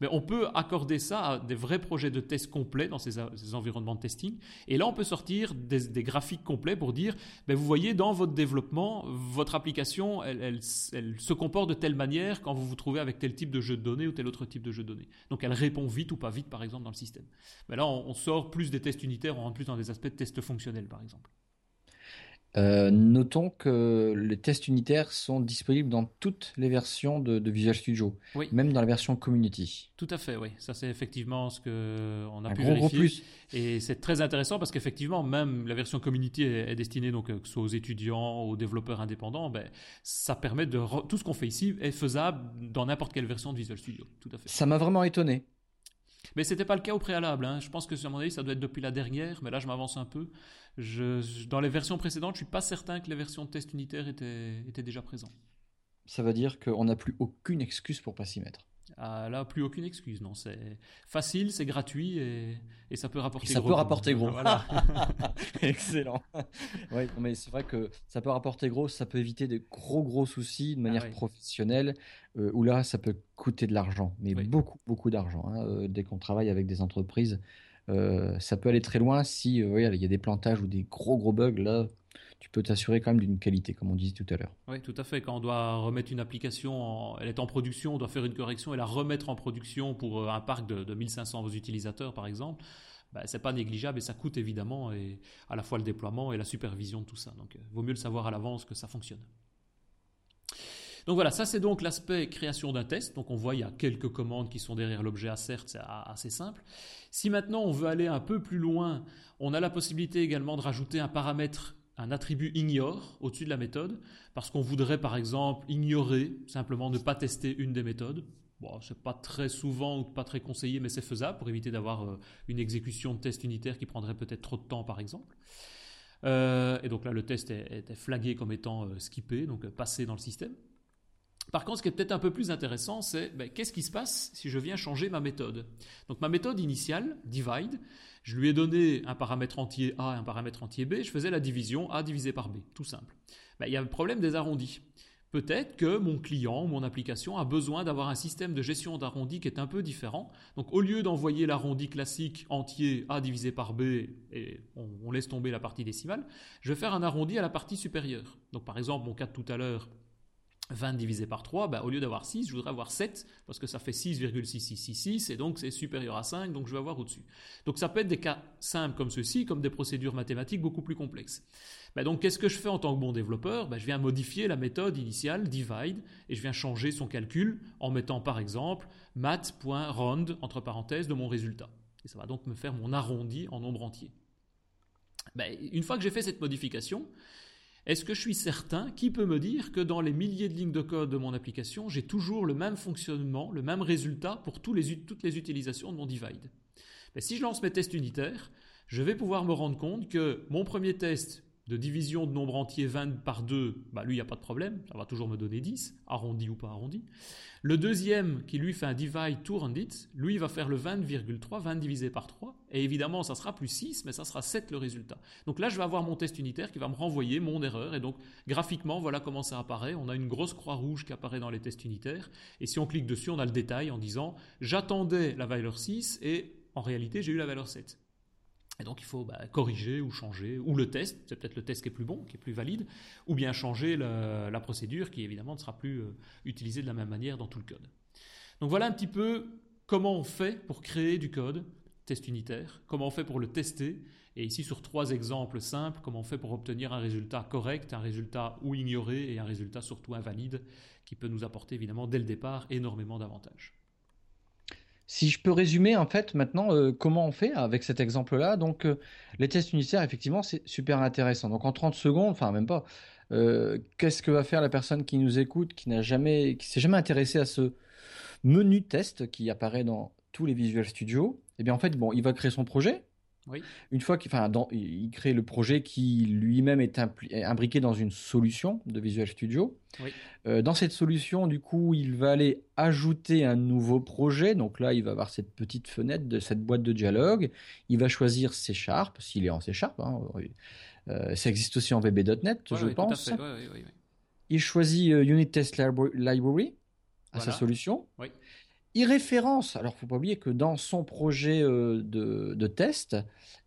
[SPEAKER 1] Mais on peut accorder ça à des vrais projets de test complets dans ces, environnements de testing. Et là, on peut sortir des, graphiques complets pour dire, ben, vous voyez, dans votre développement, votre application, elle, se comporte de telle manière quand vous vous trouvez avec tel type de jeu de données ou tel autre type de jeu de données. Donc, elle répond vite ou pas vite, par exemple, dans le système. Mais là, on, on sort plus des tests unitaires, on rentre plus dans des aspects de tests fonctionnels, par exemple.
[SPEAKER 2] Euh, notons que les tests unitaires sont disponibles dans toutes les versions de, Visual Studio, même dans la version Community.
[SPEAKER 1] Tout à fait, oui. Ça, c'est effectivement ce qu'on a pu vérifier. Et c'est très intéressant parce qu'effectivement, même la version Community est, destinée donc, euh, que ce soit aux étudiants, aux développeurs indépendants. Ben, ça permet de. Tout ce qu'on fait ici est faisable dans n'importe quelle version de Visual Studio. Tout à fait.
[SPEAKER 2] Ça m'a vraiment étonné.
[SPEAKER 1] Mais ce n'était pas le cas au préalable. Hein. Je pense que, à mon avis, ça doit être depuis la dernière, mais là, je m'avance un peu. Dans les versions précédentes, je ne suis pas certain que les versions de test unitaire étaient, étaient déjà présentes.
[SPEAKER 2] Ça veut dire qu'on n'a plus aucune excuse pour pas s'y mettre.
[SPEAKER 1] Ah, là, plus aucune excuse, non. C'est facile, c'est gratuit et, ça peut rapporter
[SPEAKER 2] ça gros. Ça peut rapporter gros. Voilà. Excellent. ouais, mais c'est vrai que ça peut rapporter gros, ça peut éviter des gros gros soucis de manière ah professionnelle, euh, où là, ça peut coûter de l'argent, mais beaucoup beaucoup d'argent. Hein, euh, dès qu'on travaille avec des entreprises, euh, ça peut aller très loin si il y a des plantages ou des gros gros bugs. Là, tu peux t'assurer quand même d'une qualité, comme on disait tout à l'heure.
[SPEAKER 1] Oui, tout à fait. Quand on doit remettre une application, elle est en production, on doit faire une correction et la remettre en production pour euh, un parc de, 1500 utilisateurs, par exemple, ben, c'est pas négligeable et ça coûte évidemment à la fois le déploiement et la supervision de tout ça. Donc, euh, vaut mieux le savoir à l'avance que ça fonctionne. Donc voilà, ça c'est donc l'aspect création d'un test. Donc on voit il y a quelques commandes qui sont derrière l'objet assert, c'est assez simple. Si maintenant on veut aller un peu plus loin, on a la possibilité également de rajouter un paramètre un attribut ignore au-dessus de la méthode, parce qu'on voudrait par exemple ignorer, simplement ne pas tester une des méthodes. Bon, c'est pas très souvent ou pas très conseillé, mais c'est faisable pour éviter d'avoir euh, une exécution de test unitaire qui prendrait peut-être trop de temps, par exemple. Euh, et donc là, le test est, flagué comme étant euh, skippé, donc passé dans le système. Par contre, ce qui est peut-être un peu plus intéressant, c'est ben, qu'est-ce qui se passe si je viens changer ma méthode? Donc ma méthode initiale, divide, je lui ai donné un paramètre entier A et un paramètre entier B, je faisais la division A divisé par B, tout simple. Ben, il y a le problème des arrondis. Peut-être que mon client, mon application a besoin d'avoir un système de gestion d'arrondis qui est un peu différent. Donc au lieu d'envoyer l'arrondi classique entier A divisé par B et on, on, laisse tomber la partie décimale, je vais faire un arrondi à la partie supérieure. Donc par exemple, mon cas de tout à l'heure, 20 divisé par 3, bah, au lieu d'avoir 6, je voudrais avoir 7, parce que ça fait 6,6666, et donc c'est supérieur à 5, donc je vais avoir au-dessus. Donc ça peut être des cas simples comme ceci, comme des procédures mathématiques beaucoup plus complexes. Bah, donc qu'est-ce que je fais en tant que bon développeur? Bah, Je viens modifier la méthode initiale, divide, et je viens changer son calcul en mettant par exemple math.round, entre parenthèses, de mon résultat. Et ça va donc me faire mon arrondi en nombre entier. Une fois que j'ai fait cette modification, est-ce que je suis certain Qui peut me dire que dans les milliers de lignes de code de mon application, j'ai toujours le même fonctionnement, le même résultat pour toutes les utilisations de mon divide? Si je lance mes tests unitaires, je vais pouvoir me rendre compte que mon premier test de division de nombre entier 20 par 2, bah lui, il n'y a pas de problème, ça va toujours me donner 10, arrondi ou pas arrondi. Le deuxième, qui lui fait un divide to round lui, il va faire le 20,3, 20 divisé par 3, et évidemment, ça sera plus 6, mais ça sera 7 le résultat. Donc là, je vais avoir mon test unitaire qui va me renvoyer mon erreur, et donc graphiquement, voilà comment ça apparaît. On a une grosse croix rouge qui apparaît dans les tests unitaires, et si on clique dessus, on a le détail en disant, j'attendais la valeur 6, et en réalité, j'ai eu la valeur 7. Et donc il faut bah, corriger ou changer, ou le test, c'est peut-être le test qui est plus bon, qui est plus valide, ou bien changer la, procédure qui évidemment ne sera plus euh, utilisée de la même manière dans tout le code. Donc voilà un petit peu comment on fait pour créer du code, test unitaire, comment on fait pour le tester, et ici sur trois exemples simples, comment on fait pour obtenir un résultat correct, un résultat ou ignoré, et un résultat surtout invalide, qui peut nous apporter évidemment dès le départ énormément d'avantages.
[SPEAKER 2] Si je peux résumer en fait maintenant euh, comment on fait avec cet exemple-là, donc euh, les tests unitaires effectivement c'est super intéressant. Donc en 30 secondes, enfin même pas, euh, qu'est-ce que va faire la personne qui nous écoute, qui n'a jamais, qui s'est jamais intéressé à ce menu test qui apparaît dans tous les Visual Studio Eh bien en fait bon, il va créer son projet, Une fois qu'il enfin, il crée le projet qui lui-même est imbriqué dans une solution de Visual Studio. Euh, dans cette solution, du coup, il va aller ajouter un nouveau projet. Donc là, il va avoir cette petite fenêtre de cette boîte de dialogue. Il va choisir C Sharp, s'il est en C Sharp. Hein. Euh, ça existe aussi en VB.NET, je pense. Il choisit euh, Unit Test Library à sa solution. Il référence, alors faut pas oublier que dans son projet euh, de, test,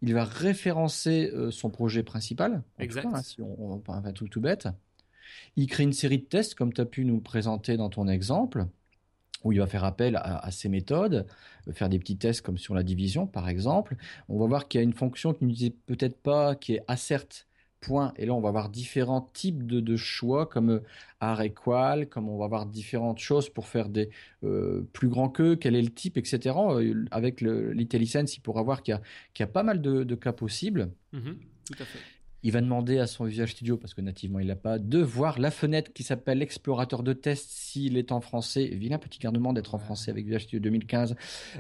[SPEAKER 2] il va référencer euh, son projet principal.
[SPEAKER 1] Exact. Hein,
[SPEAKER 2] si on, on, un truc tout bête. Il crée une série de tests, comme tu as pu nous présenter dans ton exemple, où il va faire appel à, à ces méthodes, faire des petits tests comme sur la division, par exemple. On va voir qu'il y a une fonction qui n'utilise peut-être pas, qui est assert et là, on va avoir différents types de, choix, comme euh, art equal, comme on va avoir différentes choses pour faire des euh, plus grands que, quel est le type, etc. Euh, avec l'IntelliSense, il pourra voir qu'il y, a pas mal de, cas possibles.
[SPEAKER 1] Mm-hmm. tout à fait
[SPEAKER 2] il va demander à son Visual Studio, parce que nativement il l'a pas, de voir la fenêtre qui s'appelle explorateur de test s'il est en français. Vilain petit garnement d'être en français avec Visual Studio 2015.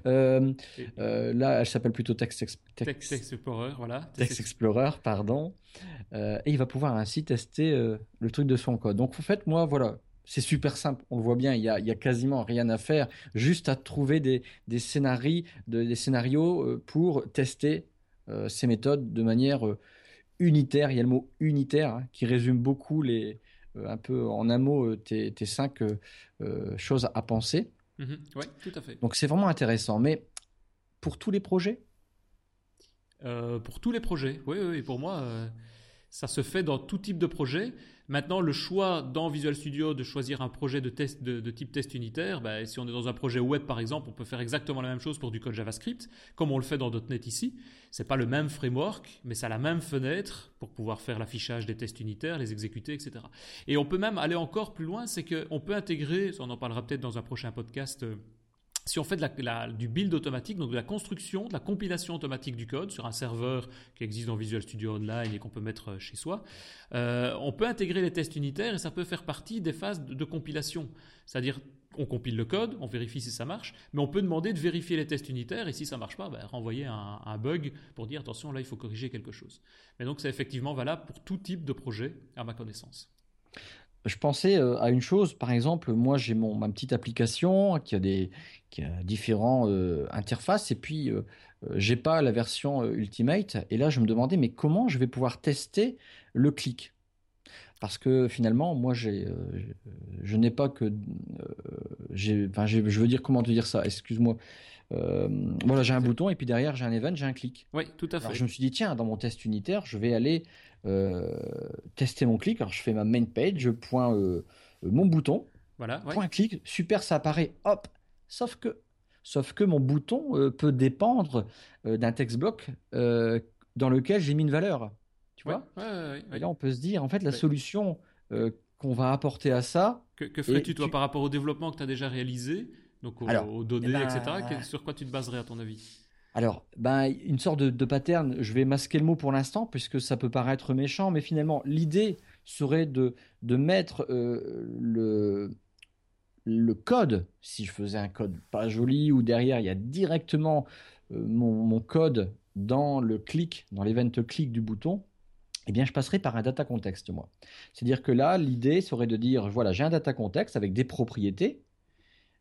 [SPEAKER 2] Euh, euh, là, elle s'appelle plutôt Text,
[SPEAKER 1] Explorer, voilà.
[SPEAKER 2] Text, Explorer, pardon. Euh, et il va pouvoir ainsi tester le truc de son code. Donc en fait, moi, voilà, c'est super simple, on le voit bien, il y a, quasiment rien à faire, juste à trouver des, des scénarios pour tester ces méthodes de manière unitaire. Il y a le mot unitaire hein, qui résume beaucoup les, euh, un peu en un mot euh, tes, cinq euh, choses à penser.
[SPEAKER 1] Mhm. oui, tout à fait.
[SPEAKER 2] Donc c'est vraiment intéressant. Mais pour tous les projets?
[SPEAKER 1] Pour tous les projets, oui, oui, pour moi, ça se fait dans tout type de projet. Maintenant, le choix dans Visual Studio de choisir un projet de type test unitaire, bah, si on est dans un projet web par exemple, on peut faire exactement la même chose pour du code JavaScript, comme on le fait dans .NET ici. C'est pas le même framework, mais ça a la même fenêtre pour pouvoir faire l'affichage des tests unitaires, les exécuter, etc. Et on peut même aller encore plus loin, c'est qu'on peut intégrer, on en parlera peut-être dans un prochain podcast. Euh, si on fait du build automatique, donc de la construction, de la compilation automatique du code sur un serveur qui existe dans Visual Studio Online et qu'on peut mettre euh, chez soi, euh, on peut intégrer les tests unitaires et ça peut faire partie des phases de, compilation. C'est-à-dire, on compile le code, on vérifie si ça marche, mais on peut demander de vérifier les tests unitaires et si ça marche pas, ben, renvoyer un, un, bug pour dire attention, là il faut corriger quelque chose. Mais donc c'est effectivement valable pour tout type de projet, à ma connaissance
[SPEAKER 2] je pensais euh, à une chose, par exemple, moi j'ai mon ma petite application qui a des qui a différents euh, interfaces et puis euh, j'ai pas la version Ultimate. Et là je me demandais mais comment je vais pouvoir tester le clic? Parce que finalement moi j'ai je n'ai pas que j'ai enfin je veux dire comment te dire ça? Excuse-moi. Voilà j'ai un bouton et puis derrière j'ai un event j'ai un clic.
[SPEAKER 1] Oui tout à fait. Alors,
[SPEAKER 2] je me suis dit tiens dans mon test unitaire je vais aller euh, tester mon clic. Alors je fais ma main page, je pointe euh, mon bouton,
[SPEAKER 1] voilà,
[SPEAKER 2] point clic, super, ça apparaît, hop. Sauf que, sauf que mon bouton euh, peut dépendre d'un text bloc dans lequel j'ai mis une valeur. Tu vois?
[SPEAKER 1] Et
[SPEAKER 2] là, on peut se dire, en fait, la solution qu'on va apporter à ça.
[SPEAKER 1] Que, ferais-tu, toi, par rapport au développement que tu as déjà réalisé, donc aux, données, eh ben, etc. Sur quoi tu te baserais, à ton avis?
[SPEAKER 2] Alors, ben, une sorte de, pattern, je vais masquer le mot pour l'instant, puisque ça peut paraître méchant, mais finalement, l'idée serait de, mettre euh, le, code, si je faisais un code pas joli, où derrière il y a directement euh, mon, code dans le clic, dans l'event clic du bouton, eh bien, je passerai par un data context, moi. C'est-à-dire que là, l'idée serait de dire, voilà, j'ai un data context avec des propriétés,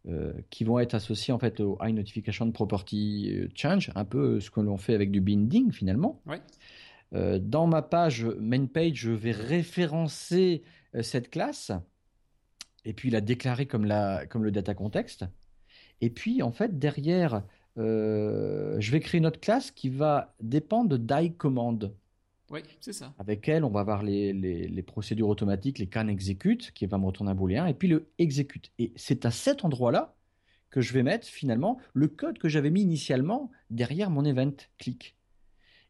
[SPEAKER 2] euh, qui vont être associés en fait au High Notification Property euh, Change, un peu ce que l'on fait avec du binding finalement. Euh, dans ma page main page, je vais référencer cette classe et puis la déclarer comme, la, comme le data context. Et puis en fait derrière, je vais créer une autre classe qui va dépendre de command. Avec elle, on va avoir les, procédures automatiques, les can execute, qui va me retourner un booléen, et puis le execute. Et c'est à cet endroit-là que je vais mettre finalement le code que j'avais mis initialement derrière mon event click.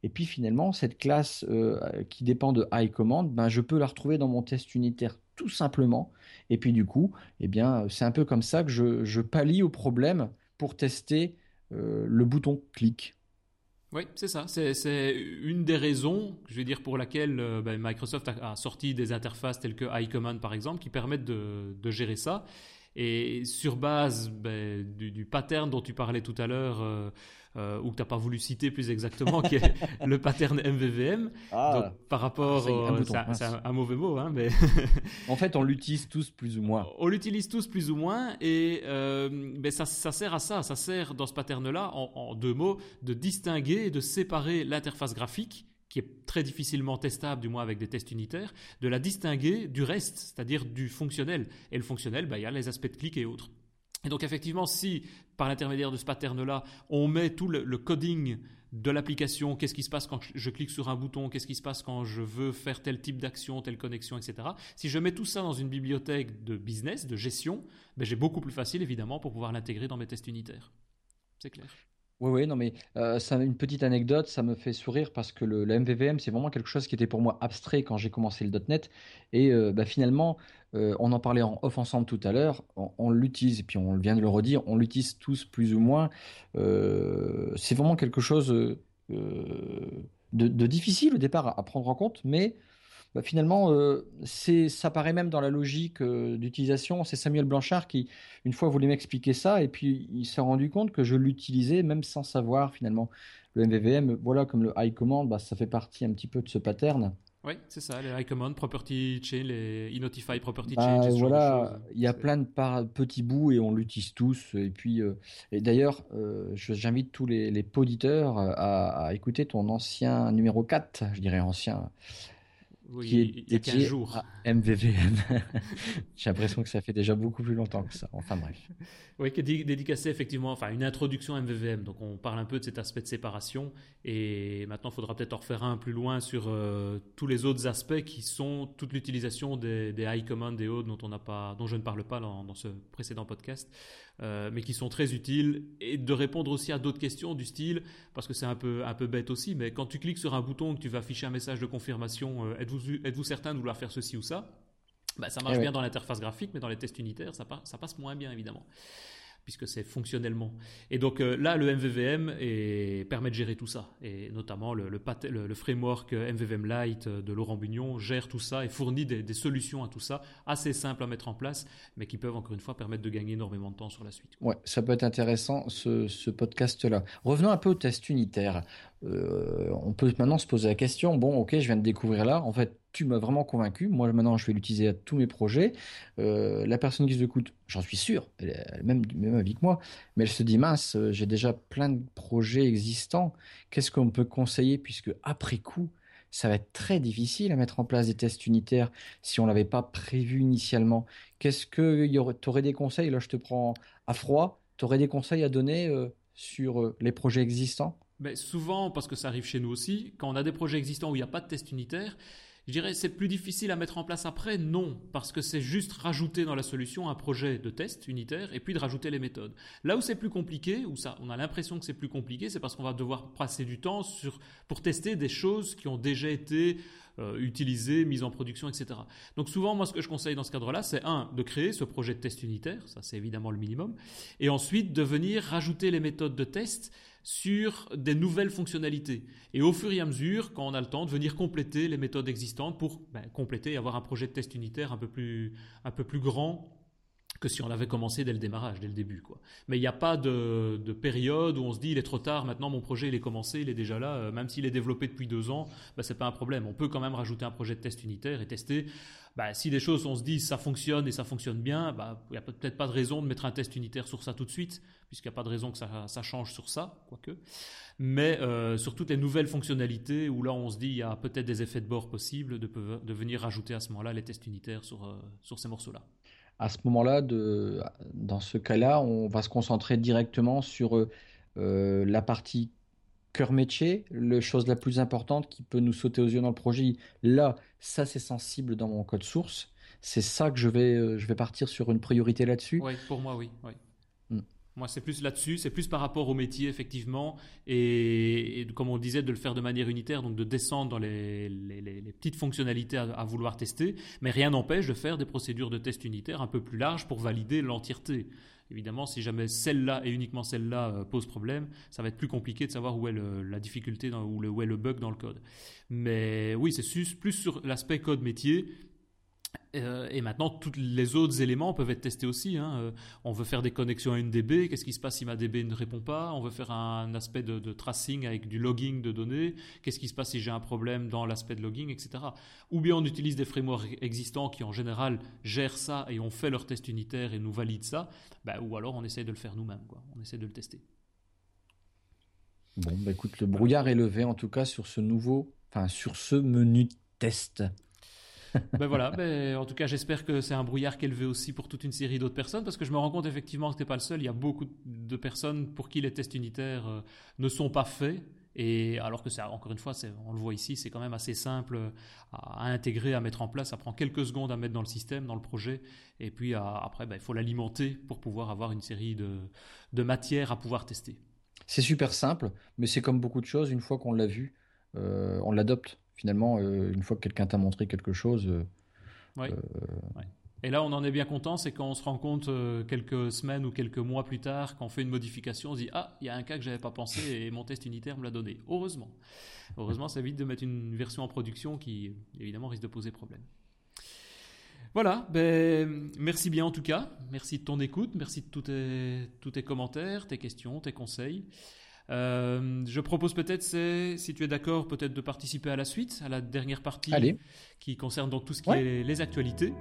[SPEAKER 2] Et puis finalement, cette classe euh, qui dépend de iCommand, ben, je peux la retrouver dans mon test unitaire tout simplement. Et puis du coup, eh bien, c'est un peu comme ça que je, je au problème pour tester euh, le bouton clic.
[SPEAKER 1] Oui, c'est ça. C'est une des raisons, je vais dire, pour laquelle euh, ben, Microsoft a, sorti des interfaces telles que iCommand, par exemple, qui permettent de, gérer ça. Et sur base ben, du, pattern dont tu parlais tout à l'heure, euh, euh, ou que tu n'as pas voulu citer plus exactement, qui est le pattern MVVM. Ah. Donc, par rapport, ah, c'est un, mauvais mot, hein, mais
[SPEAKER 2] en fait, on l'utilise tous plus ou moins.
[SPEAKER 1] On l'utilise tous plus ou moins, et euh, ben, ça, sert à ça. Ça sert dans ce pattern-là, en, deux mots, de distinguer et de séparer l'interface graphique qui est très difficilement testable, du moins avec des tests unitaires, de la distinguer du reste, c'est-à-dire du fonctionnel. Et le fonctionnel, ben, il y a les aspects de clic et autres. Et donc effectivement, si par l'intermédiaire de ce pattern-là, on met tout le, coding de l'application, qu'est-ce qui se passe quand je clique sur un bouton, qu'est-ce qui se passe quand je veux faire tel type d'action, telle connexion, etc. Si je mets tout ça dans une bibliothèque de business, de gestion, ben j'ai beaucoup plus facile évidemment pour pouvoir l'intégrer dans mes tests unitaires. C'est clair.
[SPEAKER 2] Oui, oui, non, mais euh, ça, une petite anecdote, ça me fait sourire parce que le, MVVM, c'est vraiment quelque chose qui était pour moi abstrait quand j'ai commencé le .NET. Et euh, bah, finalement, euh, on en parlait en off ensemble tout à l'heure, on, l'utilise, et puis on vient de le redire, on l'utilise tous plus ou moins. c'est vraiment quelque chose de, difficile au départ à prendre en compte, mais bah, finalement, euh, ça paraît même dans la logique euh, d'utilisation. C'est Samuel Blanchard qui, une fois, voulait m'expliquer ça, et puis il s'est rendu compte que je l'utilisais même sans savoir finalement. Le MVVM, voilà, comme le high command, bah, ça fait partie un petit peu de ce pattern.
[SPEAKER 1] Oui, c'est ça, les high command, property chain, les notify property
[SPEAKER 2] bah,
[SPEAKER 1] changes.
[SPEAKER 2] Voilà, il y a plein de petits bouts et on l'utilise tous. Et puis, euh, et d'ailleurs, j'invite tous les, les poditeurs à, à, écouter ton ancien numéro 4, je dirais ancien,
[SPEAKER 1] qui est dédié jours.
[SPEAKER 2] à MVVM. J'ai l'impression que ça fait déjà beaucoup plus longtemps que ça. Enfin bref.
[SPEAKER 1] Oui, qui est dédicacé effectivement, enfin une introduction MVVM. Donc on parle un peu de cet aspect de séparation. Et maintenant, il faudra peut-être en refaire un plus loin sur euh, tous les autres aspects qui sont toute l'utilisation des, des high command et autres dont, on n'a pas, dont je ne parle pas dans, dans ce précédent podcast. Euh, mais qui sont très utiles, et de répondre aussi à d'autres questions du style, parce que c'est un peu, un peu bête aussi, mais quand tu cliques sur un bouton que tu vas afficher un message de confirmation, euh, êtes-vous êtes certain de vouloir faire ceci ou ça? Bah, Ça marche eh bien dans l'interface graphique, mais dans les tests unitaires, ça, ça passe moins bien évidemment puisque c'est fonctionnellement. Et donc euh, là, le MVVM permet de gérer tout ça, et notamment le, framework MVVM Lite de Laurent Bugnon gère tout ça et fournit des, solutions à tout ça, assez simples à mettre en place, mais qui peuvent encore une fois permettre de gagner énormément de temps sur la suite.
[SPEAKER 2] Ouais, ça peut être intéressant ce, podcast-là. Revenons un peu au test unitaire. Euh, on peut maintenant se poser la question, bon ok, je viens de découvrir là, en fait, tu m'as vraiment convaincu, moi maintenant je vais l'utiliser à tous mes projets. Euh, la personne qui se écoute, j'en suis sûr, elle est même, même avis que moi, mais elle se dit, mince, euh, j'ai déjà plein de projets existants, qu'est-ce qu'on peut conseiller, puisque après coup, ça va être très difficile à mettre en place des tests unitaires si on l'avait pas prévu initialement. Qu'est-ce que tu aurais des conseils? Là, je te prends à froid. Tu aurais des conseils à donner sur les projets existants?
[SPEAKER 1] Mais souvent, parce que ça arrive chez nous aussi, quand on a des projets existants où il n'y a pas de test unitaire, je dirais c'est plus difficile à mettre en place après Non, parce que c'est juste rajouter dans la solution un projet de test unitaire et puis de rajouter les méthodes. Là où c'est plus compliqué, où ça, on a l'impression que c'est plus compliqué, c'est parce qu'on va devoir passer du temps sur, pour tester des choses qui ont déjà été euh, utilisées, mises en production, etc. Donc souvent, moi, ce que je conseille dans ce cadre-là, c'est un, de créer ce projet de test unitaire, ça c'est évidemment le minimum, et ensuite de venir rajouter les méthodes de test sur des nouvelles fonctionnalités. Et au fur et à mesure, quand on a le temps, de venir compléter les méthodes existantes pour ben, compléter et avoir un projet de test unitaire un peu plus, un peu plus grand que si on avait commencé dès le démarrage, dès le début. Quoi. Mais il n'y a pas de, période où on se dit il est trop tard, maintenant mon projet il est commencé, il est déjà là, euh, même s'il est développé depuis deux ans, ben, ce n'est pas un problème. On peut quand même rajouter un projet de test unitaire et tester. Ben, si des choses on se dit ça fonctionne et ça fonctionne bien, il n'y a peut-être pas de raison de mettre un test unitaire sur ça tout de suite, puisqu'il n'y a pas de raison que ça, change sur ça, quoique. Mais euh, sur toutes les nouvelles fonctionnalités où là on se dit il y a peut-être des effets de bord possibles, de, venir rajouter à ce moment-là les tests unitaires sur, euh, sur ces morceaux-là
[SPEAKER 2] à ce moment-là, dans ce cas-là, on va se concentrer directement sur euh, la partie cœur métier, la chose la plus importante qui peut nous sauter aux yeux dans le projet. Là, ça c'est sensible dans mon code source. C'est ça que je vais, euh, je vais partir sur une priorité là-dessus.
[SPEAKER 1] Oui, pour moi, oui. oui. Moi, c'est plus là-dessus, c'est plus par rapport au métier, effectivement, et, comme on disait, de le faire de manière unitaire, donc de descendre dans les, petites fonctionnalités à, vouloir tester, mais rien n'empêche de faire des procédures de test unitaires un peu plus larges pour valider l'entièreté. Évidemment, si jamais celle-là et uniquement celle-là euh, pose problème, ça va être plus compliqué de savoir où est la difficulté ou où est le bug dans le code. Mais oui, c'est plus sur l'aspect code métier Euh, et maintenant, tous les autres éléments peuvent être testés aussi. Hein. Euh, on veut faire des connexions à une DB. Qu'est-ce qui se passe si ma DB ne répond pas? On veut faire un aspect de, tracing avec du logging de données. Qu'est-ce qui se passe si j'ai un problème dans l'aspect de logging, etc. Ou bien on utilise des frameworks existants qui, en général, gèrent ça et on fait leur test unitaire et nous valident ça. Bah, ou alors on essaye de le faire nous-mêmes. On essaie de le tester.
[SPEAKER 2] Bah le brouillard est levé en tout cas sur ce nouveau, enfin sur ce menu test.
[SPEAKER 1] ben voilà, ben, en tout cas, j'espère que c'est un brouillard qui est levé aussi pour toute une série d'autres personnes, parce que je me rends compte effectivement que tu n'es pas le seul. Il y a beaucoup de personnes pour qui les tests unitaires euh, ne sont pas faits. Et alors que c'est encore une fois, on le voit ici, c'est quand même assez simple à, intégrer, à mettre en place. Ça prend quelques secondes à mettre dans le système, dans le projet, et puis après, ben, il faut l'alimenter pour pouvoir avoir une série de, de matières à pouvoir tester.
[SPEAKER 2] C'est super simple, mais c'est comme beaucoup de choses. Une fois qu'on l'a vu, euh, on l'adopte finalement, euh, une fois que quelqu'un t'a montré quelque chose. Euh,
[SPEAKER 1] oui. Et là, on en est bien content, c'est quand on se rend compte quelques semaines ou quelques mois plus tard, qu'on fait une modification, on se dit Ah, il y a un cas que j'avais pas pensé et mon test unitaire me l'a donné. Heureusement. Heureusement, ça évite de mettre une version en production qui, évidemment, risque de poser problème. Voilà, ben, merci bien en tout cas. Merci de ton écoute, merci de tous tes, tous tes commentaires, tes questions, tes conseils. Euh, je propose peut-être, si tu es d'accord, peut-être de participer à la suite, à la dernière partie qui concerne donc tout ce qui est les, actualités.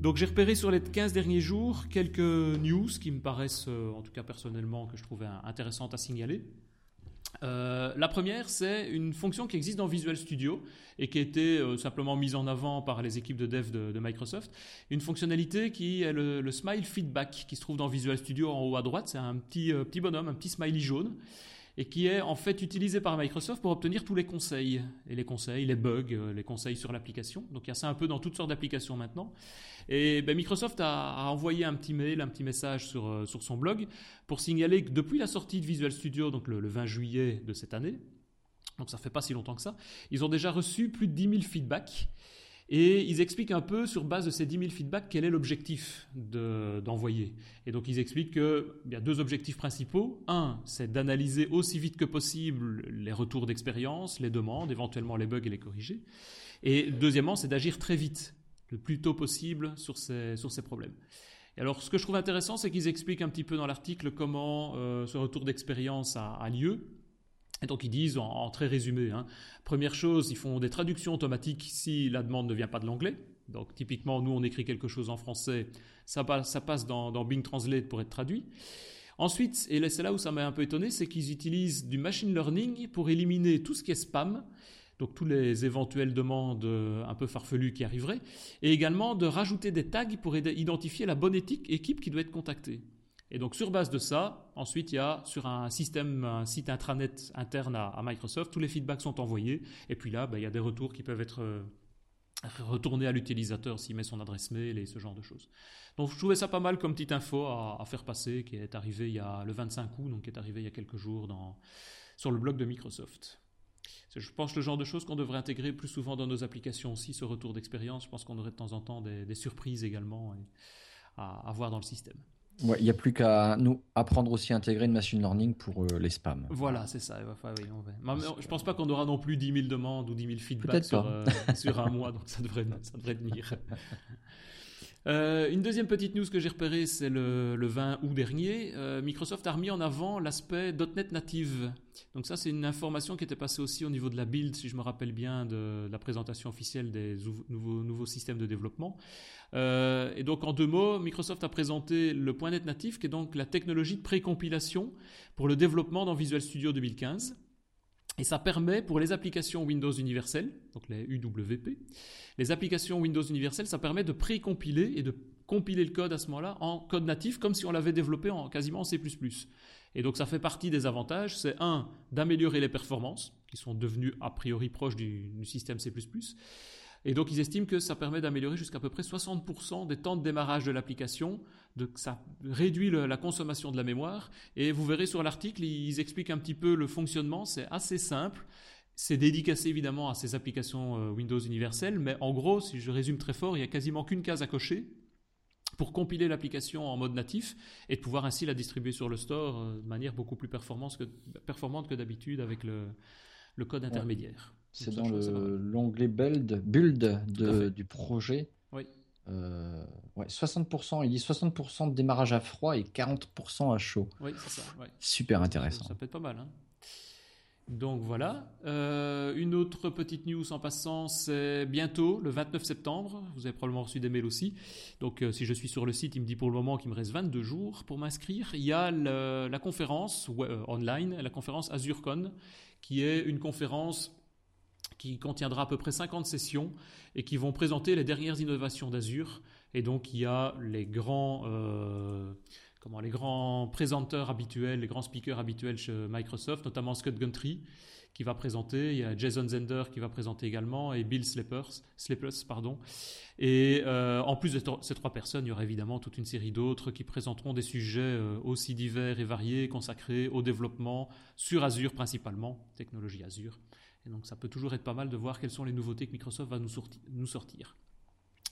[SPEAKER 1] Donc j'ai repéré sur les 15 derniers jours quelques news qui me paraissent, euh, en tout cas personnellement, que je trouvais intéressantes à signaler. Euh, la première, c'est une fonction qui existe dans Visual Studio et qui a été euh, simplement mise en avant par les équipes de dev de, Microsoft. Une fonctionnalité qui est le, Smile Feedback qui se trouve dans Visual Studio en haut à droite. C'est un petit, euh, petit bonhomme, un petit smiley jaune et qui est en fait utilisé par Microsoft pour obtenir tous les conseils. Et les conseils, les bugs, les conseils sur l'application. Donc il y a ça un peu dans toutes sortes d'applications maintenant. Et ben, Microsoft a, envoyé un petit mail, un petit message sur, euh, sur son blog pour signaler que depuis la sortie de Visual Studio, donc le, 20 juillet de cette année, donc ça fait pas si longtemps que ça, ils ont déjà reçu plus de 10 000 feedbacks. Et ils expliquent un peu, sur base de ces 10 000 feedbacks, quel est l'objectif d'envoyer. et donc ils expliquent qu'il y a deux objectifs principaux. Un, c'est d'analyser aussi vite que possible les retours d'expérience, les demandes, éventuellement les bugs et les corriger. Et deuxièmement, c'est d'agir très vite le plus tôt possible sur ces, sur ces problèmes. Et alors, ce que je trouve intéressant, c'est qu'ils expliquent un petit peu dans l'article comment euh, ce retour d'expérience a, lieu. Et donc, ils disent, en, très résumé, hein, première chose, ils font des traductions automatiques si la demande ne vient pas de l'anglais. Donc, typiquement, nous, on écrit quelque chose en français, ça passe, dans, Bing Translate pour être traduit. Ensuite, et c'est là où ça m'a un peu étonné, c'est qu'ils utilisent du machine learning pour éliminer tout ce qui est spam donc tous les éventuelles demandes euh, un peu farfelues qui arriveraient, et également de rajouter des tags pour identifier la bonne équipe qui doit être contactée. Et donc sur base de ça, ensuite il y a sur un système, un site intranet interne à, Microsoft, tous les feedbacks sont envoyés, et puis là, ben, il y a des retours qui peuvent être euh, retournés à l'utilisateur s'il met son adresse mail et ce genre de choses. Donc je trouvais ça pas mal comme petite info à, faire passer, qui est arrivé il y a le 25 août, donc qui est arrivé il y a quelques jours sur le blog de Microsoft. Je pense le genre de choses qu'on devrait intégrer plus souvent dans nos applications aussi, ce retour d'expérience. Je pense qu'on aurait de temps en temps des, surprises également à, avoir dans le système.
[SPEAKER 2] Ouais, il n'y a plus qu'à nous apprendre aussi à intégrer une machine learning pour euh, les spams.
[SPEAKER 1] Voilà, c'est ça. Enfin, oui, je pense pas qu'on aura non plus 10 000 demandes ou 10 000 feedbacks sur, euh, sur, un mois, donc ça devrait, ça devrait tenir. Euh, une deuxième petite news que j'ai repérée, c'est le, 20 août dernier. Euh, Microsoft a remis en avant l'aspect .NET native. Donc ça, c'est une information qui était passée aussi au niveau de la build, si je me rappelle bien, de, la présentation officielle des nouveaux, nouveaux systèmes de développement. Euh, et donc en deux mots, Microsoft a présenté le .NET native, qui est donc la technologie de précompilation pour le développement dans Visual Studio 2015. Et ça permet pour les applications Windows universelles, donc les UWP, les applications Windows universelles, ça permet de pré-compiler et de compiler le code à ce moment-là en code natif, comme si on l'avait développé en quasiment en C++. Et donc ça fait partie des avantages, c'est un, d'améliorer les performances, qui sont devenues a priori proches du système C++, et donc ils estiment que ça permet d'améliorer jusqu'à peu près 60% des temps de démarrage de l'application, ça réduit la consommation de la mémoire. Et vous verrez sur l'article, ils expliquent un petit peu le fonctionnement, c'est assez simple. C'est dédicacé évidemment à ces applications euh, Windows universelles, mais en gros, si je résume très fort, il n'y a quasiment qu'une case à cocher pour compiler l'application en mode natif et de pouvoir ainsi la distribuer sur le store euh, de manière beaucoup plus performante que, performante que d'habitude avec le, le code intermédiaire.
[SPEAKER 2] C'est dans l'onglet build, build de, du projet.
[SPEAKER 1] Oui.
[SPEAKER 2] Euh, ouais, 60%, il dit 60% de démarrage à froid et 40% à chaud.
[SPEAKER 1] Oui, c'est ça.
[SPEAKER 2] Super intéressant.
[SPEAKER 1] Ça, peut être pas mal. Hein. Donc voilà. Euh, une autre petite news en passant, c'est bientôt, le 29 septembre. Vous avez probablement reçu des mails aussi. Donc euh, si je suis sur le site, il me dit pour le moment qu'il me reste 22 jours pour m'inscrire. Il y a la conférence online, la conférence AzureCon, qui est une conférence qui contiendra à peu près 50 sessions et qui vont présenter les dernières innovations d'Azure. Et donc il y a les grands les grands présenteurs habituels, les grands speakers habituels chez Microsoft, notamment Scott Guntry qui va présenter, il y a Jason Zender qui va présenter également et Bill Slippers, pardon. Et euh, en plus de ces trois personnes, il y aura évidemment toute une série d'autres qui présenteront des sujets euh, aussi divers et variés consacrés au développement sur Azure principalement, technologie Azure. Et donc ça peut toujours être pas mal de voir quelles sont les nouveautés que Microsoft va nous sortir.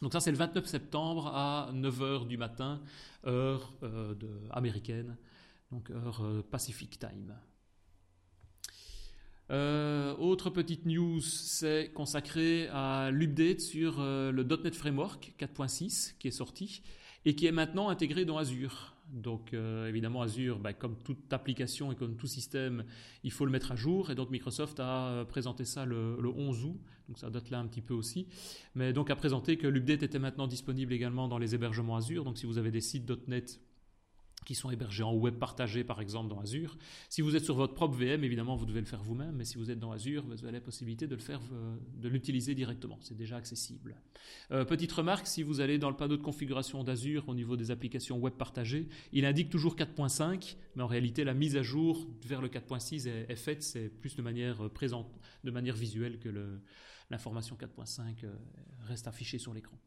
[SPEAKER 1] Donc ça, c'est le 29 septembre à 9h du matin, heure euh, américaine, donc heure euh, Pacific Time. Euh, autre petite news, c'est consacré à l'update sur le .NET Framework 4.6 qui est sorti et qui est maintenant intégré dans Azure. Donc euh, évidemment Azure, bah, comme toute application et comme tout système, il faut le mettre à jour. Et donc Microsoft a euh, présenté ça le, 11 août, donc ça date là un petit peu aussi. Mais donc a présenté que l'update était maintenant disponible également dans les hébergements Azure. Donc si vous avez des sites .NET qui sont hébergés en web partagé par exemple dans Azure. Si vous êtes sur votre propre VM, évidemment vous devez le faire vous-même, mais si vous êtes dans Azure, vous avez la possibilité de le faire, euh, de l'utiliser directement. C'est déjà accessible. Euh, petite remarque, si vous allez dans le panneau de configuration d'Azure au niveau des applications web partagées, il indique toujours 4.5, mais en réalité la mise à jour vers le 4.6 est, faite, c'est plus de manière euh, présente, de manière visuelle que l'information 4.5 reste affichée sur l'écran.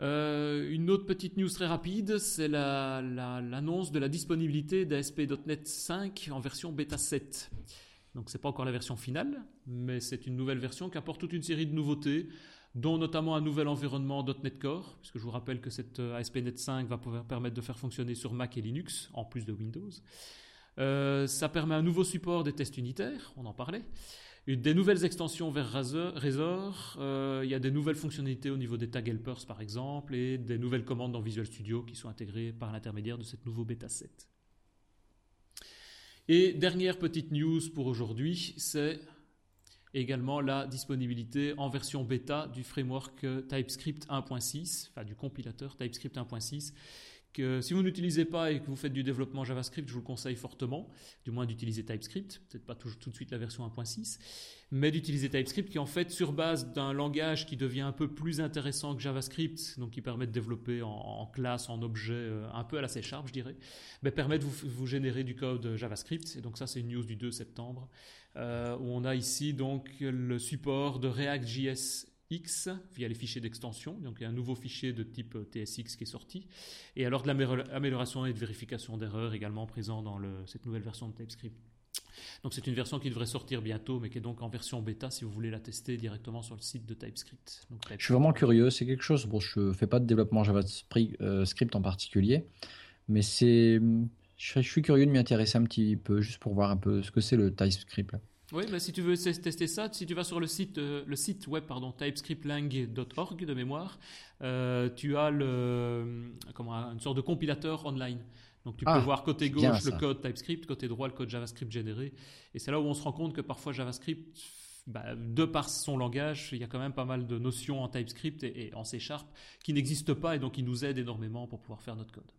[SPEAKER 1] Euh, une autre petite news très rapide, c'est l'annonce de la disponibilité d'ASP.NET 5 en version bêta 7. Donc c'est pas encore la version finale, mais c'est une nouvelle version qui apporte toute une série de nouveautés, dont notamment un nouvel environnement .NET Core, puisque je vous rappelle que cette euh, ASP.NET 5 va pouvoir permettre de faire fonctionner sur Mac et Linux, en plus de Windows. Euh, ça permet un nouveau support des tests unitaires, on en parlait des nouvelles extensions vers Razor, euh, il y a des nouvelles fonctionnalités au niveau des tag helpers par exemple, et des nouvelles commandes dans Visual Studio qui sont intégrées par l'intermédiaire de cette nouveau bêta 7. Et dernière petite news pour aujourd'hui, c'est également la disponibilité en version bêta du framework TypeScript 1.6, enfin du compilateur TypeScript 1.6, si vous n'utilisez pas et que vous faites du développement JavaScript, je vous le conseille fortement, du moins d'utiliser TypeScript, peut-être pas tout, de suite la version 1.6, mais d'utiliser TypeScript qui en fait sur base d'un langage qui devient un peu plus intéressant que JavaScript, donc qui permet de développer en, classe, en objet, euh, un peu à la C Sharp je dirais, mais permet de vous, générer du code JavaScript, et donc ça c'est une news du 2 septembre, euh, où on a ici donc le support de React.js X via les fichiers d'extension. Donc il y a un nouveau fichier de type TSX qui est sorti. Et alors de l'amélioration et de vérification d'erreurs également présent dans cette nouvelle version de TypeScript. Donc c'est une version qui devrait sortir bientôt, mais qui est donc en version bêta si vous voulez la tester directement sur le site de TypeScript.
[SPEAKER 2] Je suis vraiment curieux, c'est quelque chose, bon je ne fais pas de développement JavaScript euh, en particulier, mais c'est, je suis curieux de m'y intéresser un petit peu, juste pour voir un peu ce que c'est le TypeScript.
[SPEAKER 1] Oui, mais si tu veux tester ça, si tu vas sur le site, euh, le site web pardon, typescriptlang.org de mémoire, euh, tu as le, comment, une sorte de compilateur online. Donc tu peux ah, voir côté gauche le code TypeScript, côté droit le code JavaScript généré. Et c'est là où on se rend compte que parfois JavaScript, bah, de par son langage, il y a quand même pas mal de notions en TypeScript et, et en C Sharp qui n'existent pas et donc qui nous aident énormément pour pouvoir faire notre code.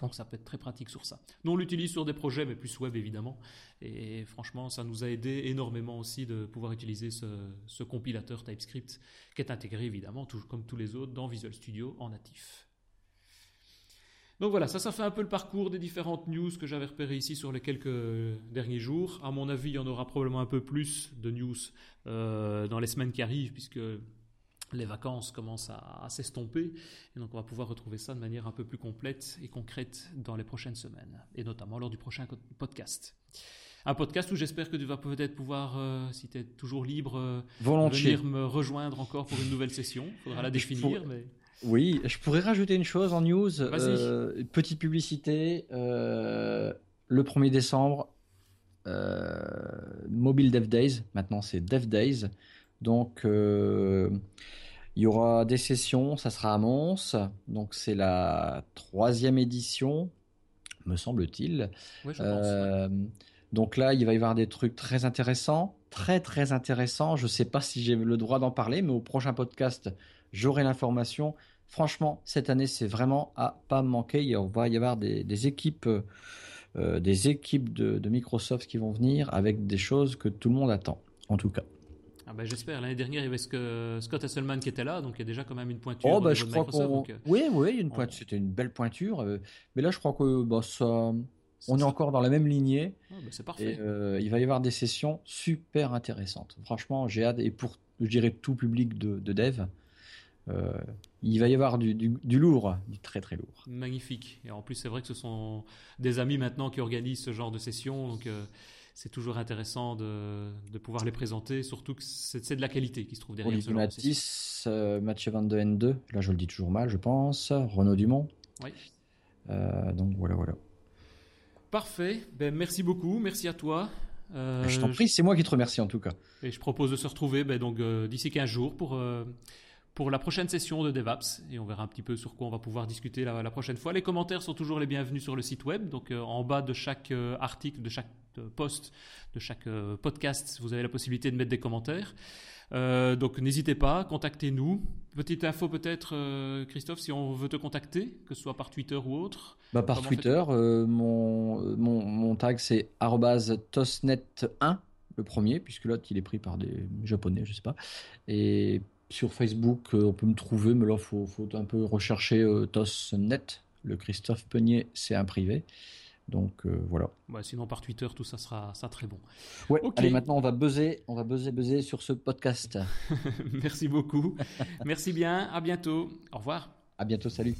[SPEAKER 1] Donc ça peut être très pratique sur ça. Nous on l'utilise sur des projets, mais plus web évidemment. Et franchement, ça nous a aidé énormément aussi de pouvoir utiliser ce, compilateur TypeScript qui est intégré évidemment, comme tous les autres, dans Visual Studio en natif. Donc voilà, ça, ça fait un peu le parcours des différentes news que j'avais repérées ici sur les quelques derniers jours. À mon avis, il y en aura probablement un peu plus de news euh, dans les semaines qui arrivent, puisque les vacances commencent à, s'estomper et donc on va pouvoir retrouver ça de manière un peu plus complète et concrète dans les prochaines semaines et notamment lors du prochain podcast. Un podcast où j'espère que tu vas peut-être pouvoir, euh, si tu es toujours libre, euh, venir me rejoindre encore pour une nouvelle session. Il faudra la définir.
[SPEAKER 2] mais... Oui, je pourrais rajouter une chose en news. Euh, petite publicité. Le 1er décembre, Mobile Dev Days. Maintenant, c'est Dev Days. Donc, il y aura des sessions. Ça sera à Mons. Donc, c'est la troisième édition, me semble-t-il.
[SPEAKER 1] Oui, je pense.
[SPEAKER 2] Donc là, il va y avoir des trucs très intéressants, très très intéressants. Je ne sais pas si j'ai le droit d'en parler, mais au prochain podcast, j'aurai l'information. Franchement, cette année, c'est vraiment à pas manquer. Il va y avoir des, équipes, euh, des équipes de, Microsoft qui vont venir avec des choses que tout le monde attend, en tout cas.
[SPEAKER 1] Ah ben, J'espère. L'année dernière, il y avait Scott Hasselman qui était là, donc il y a déjà quand même une pointure.
[SPEAKER 2] Oh, bah, je crois qu'on. Euh, oui, oui, une pointe. C'était une belle pointure. Euh, mais là, je crois que bah, ça, on est encore dans la même lignée.
[SPEAKER 1] Ah, bah, c'est parfait.
[SPEAKER 2] Et, il va y avoir des sessions super intéressantes. Franchement, j'ai hâte. Et pour, je dirais, tout public de, de dev, euh, il va y avoir du, lourd, du très très lourd.
[SPEAKER 1] Magnifique. Et en plus, c'est vrai que ce sont des amis maintenant qui organisent ce genre de sessions, donc euh, c'est toujours intéressant de, pouvoir les présenter, surtout que c'est de la qualité qui se trouve derrière
[SPEAKER 2] genre Mathis, euh, Mathieu Van de N2, là je le dis toujours mal, je pense, Renaud Dumont.
[SPEAKER 1] Oui.
[SPEAKER 2] donc voilà, voilà.
[SPEAKER 1] Parfait. Ben, merci beaucoup. Merci à toi.
[SPEAKER 2] je t'en prie, c'est moi qui te remercie en tout cas.
[SPEAKER 1] Et je propose de se retrouver ben, donc d'ici 15 jours pour pour la prochaine session de DevApps et on verra un petit peu sur quoi on va pouvoir discuter la, prochaine fois. Les commentaires sont toujours les bienvenus sur le site web. Donc euh, en bas de chaque euh, article, de chaque euh, post, de chaque podcast, vous avez la possibilité de mettre des commentaires. donc n'hésitez pas, contactez-nous. Petite info peut-être, Christophe, si on veut te contacter, que ce soit par Twitter ou autre.
[SPEAKER 2] Bah, par Twitter, mon, mon, mon, tag c'est tosnet1, le premier, puisque l'autre il est pris par des japonais, je sais pas. Et sur Facebook, euh, on peut me trouver, mais là, il faut, un peu rechercher euh, TOSNet. Le Christophe Peunier, c'est un privé. Donc euh, voilà.
[SPEAKER 1] sinon par Twitter tout ça sera ça très bon.
[SPEAKER 2] Ouais. Allez maintenant on va buzzer, on va buzzer buzzer sur ce podcast.
[SPEAKER 1] Merci beaucoup. Merci bien. À bientôt. Au revoir.
[SPEAKER 2] À bientôt. Salut.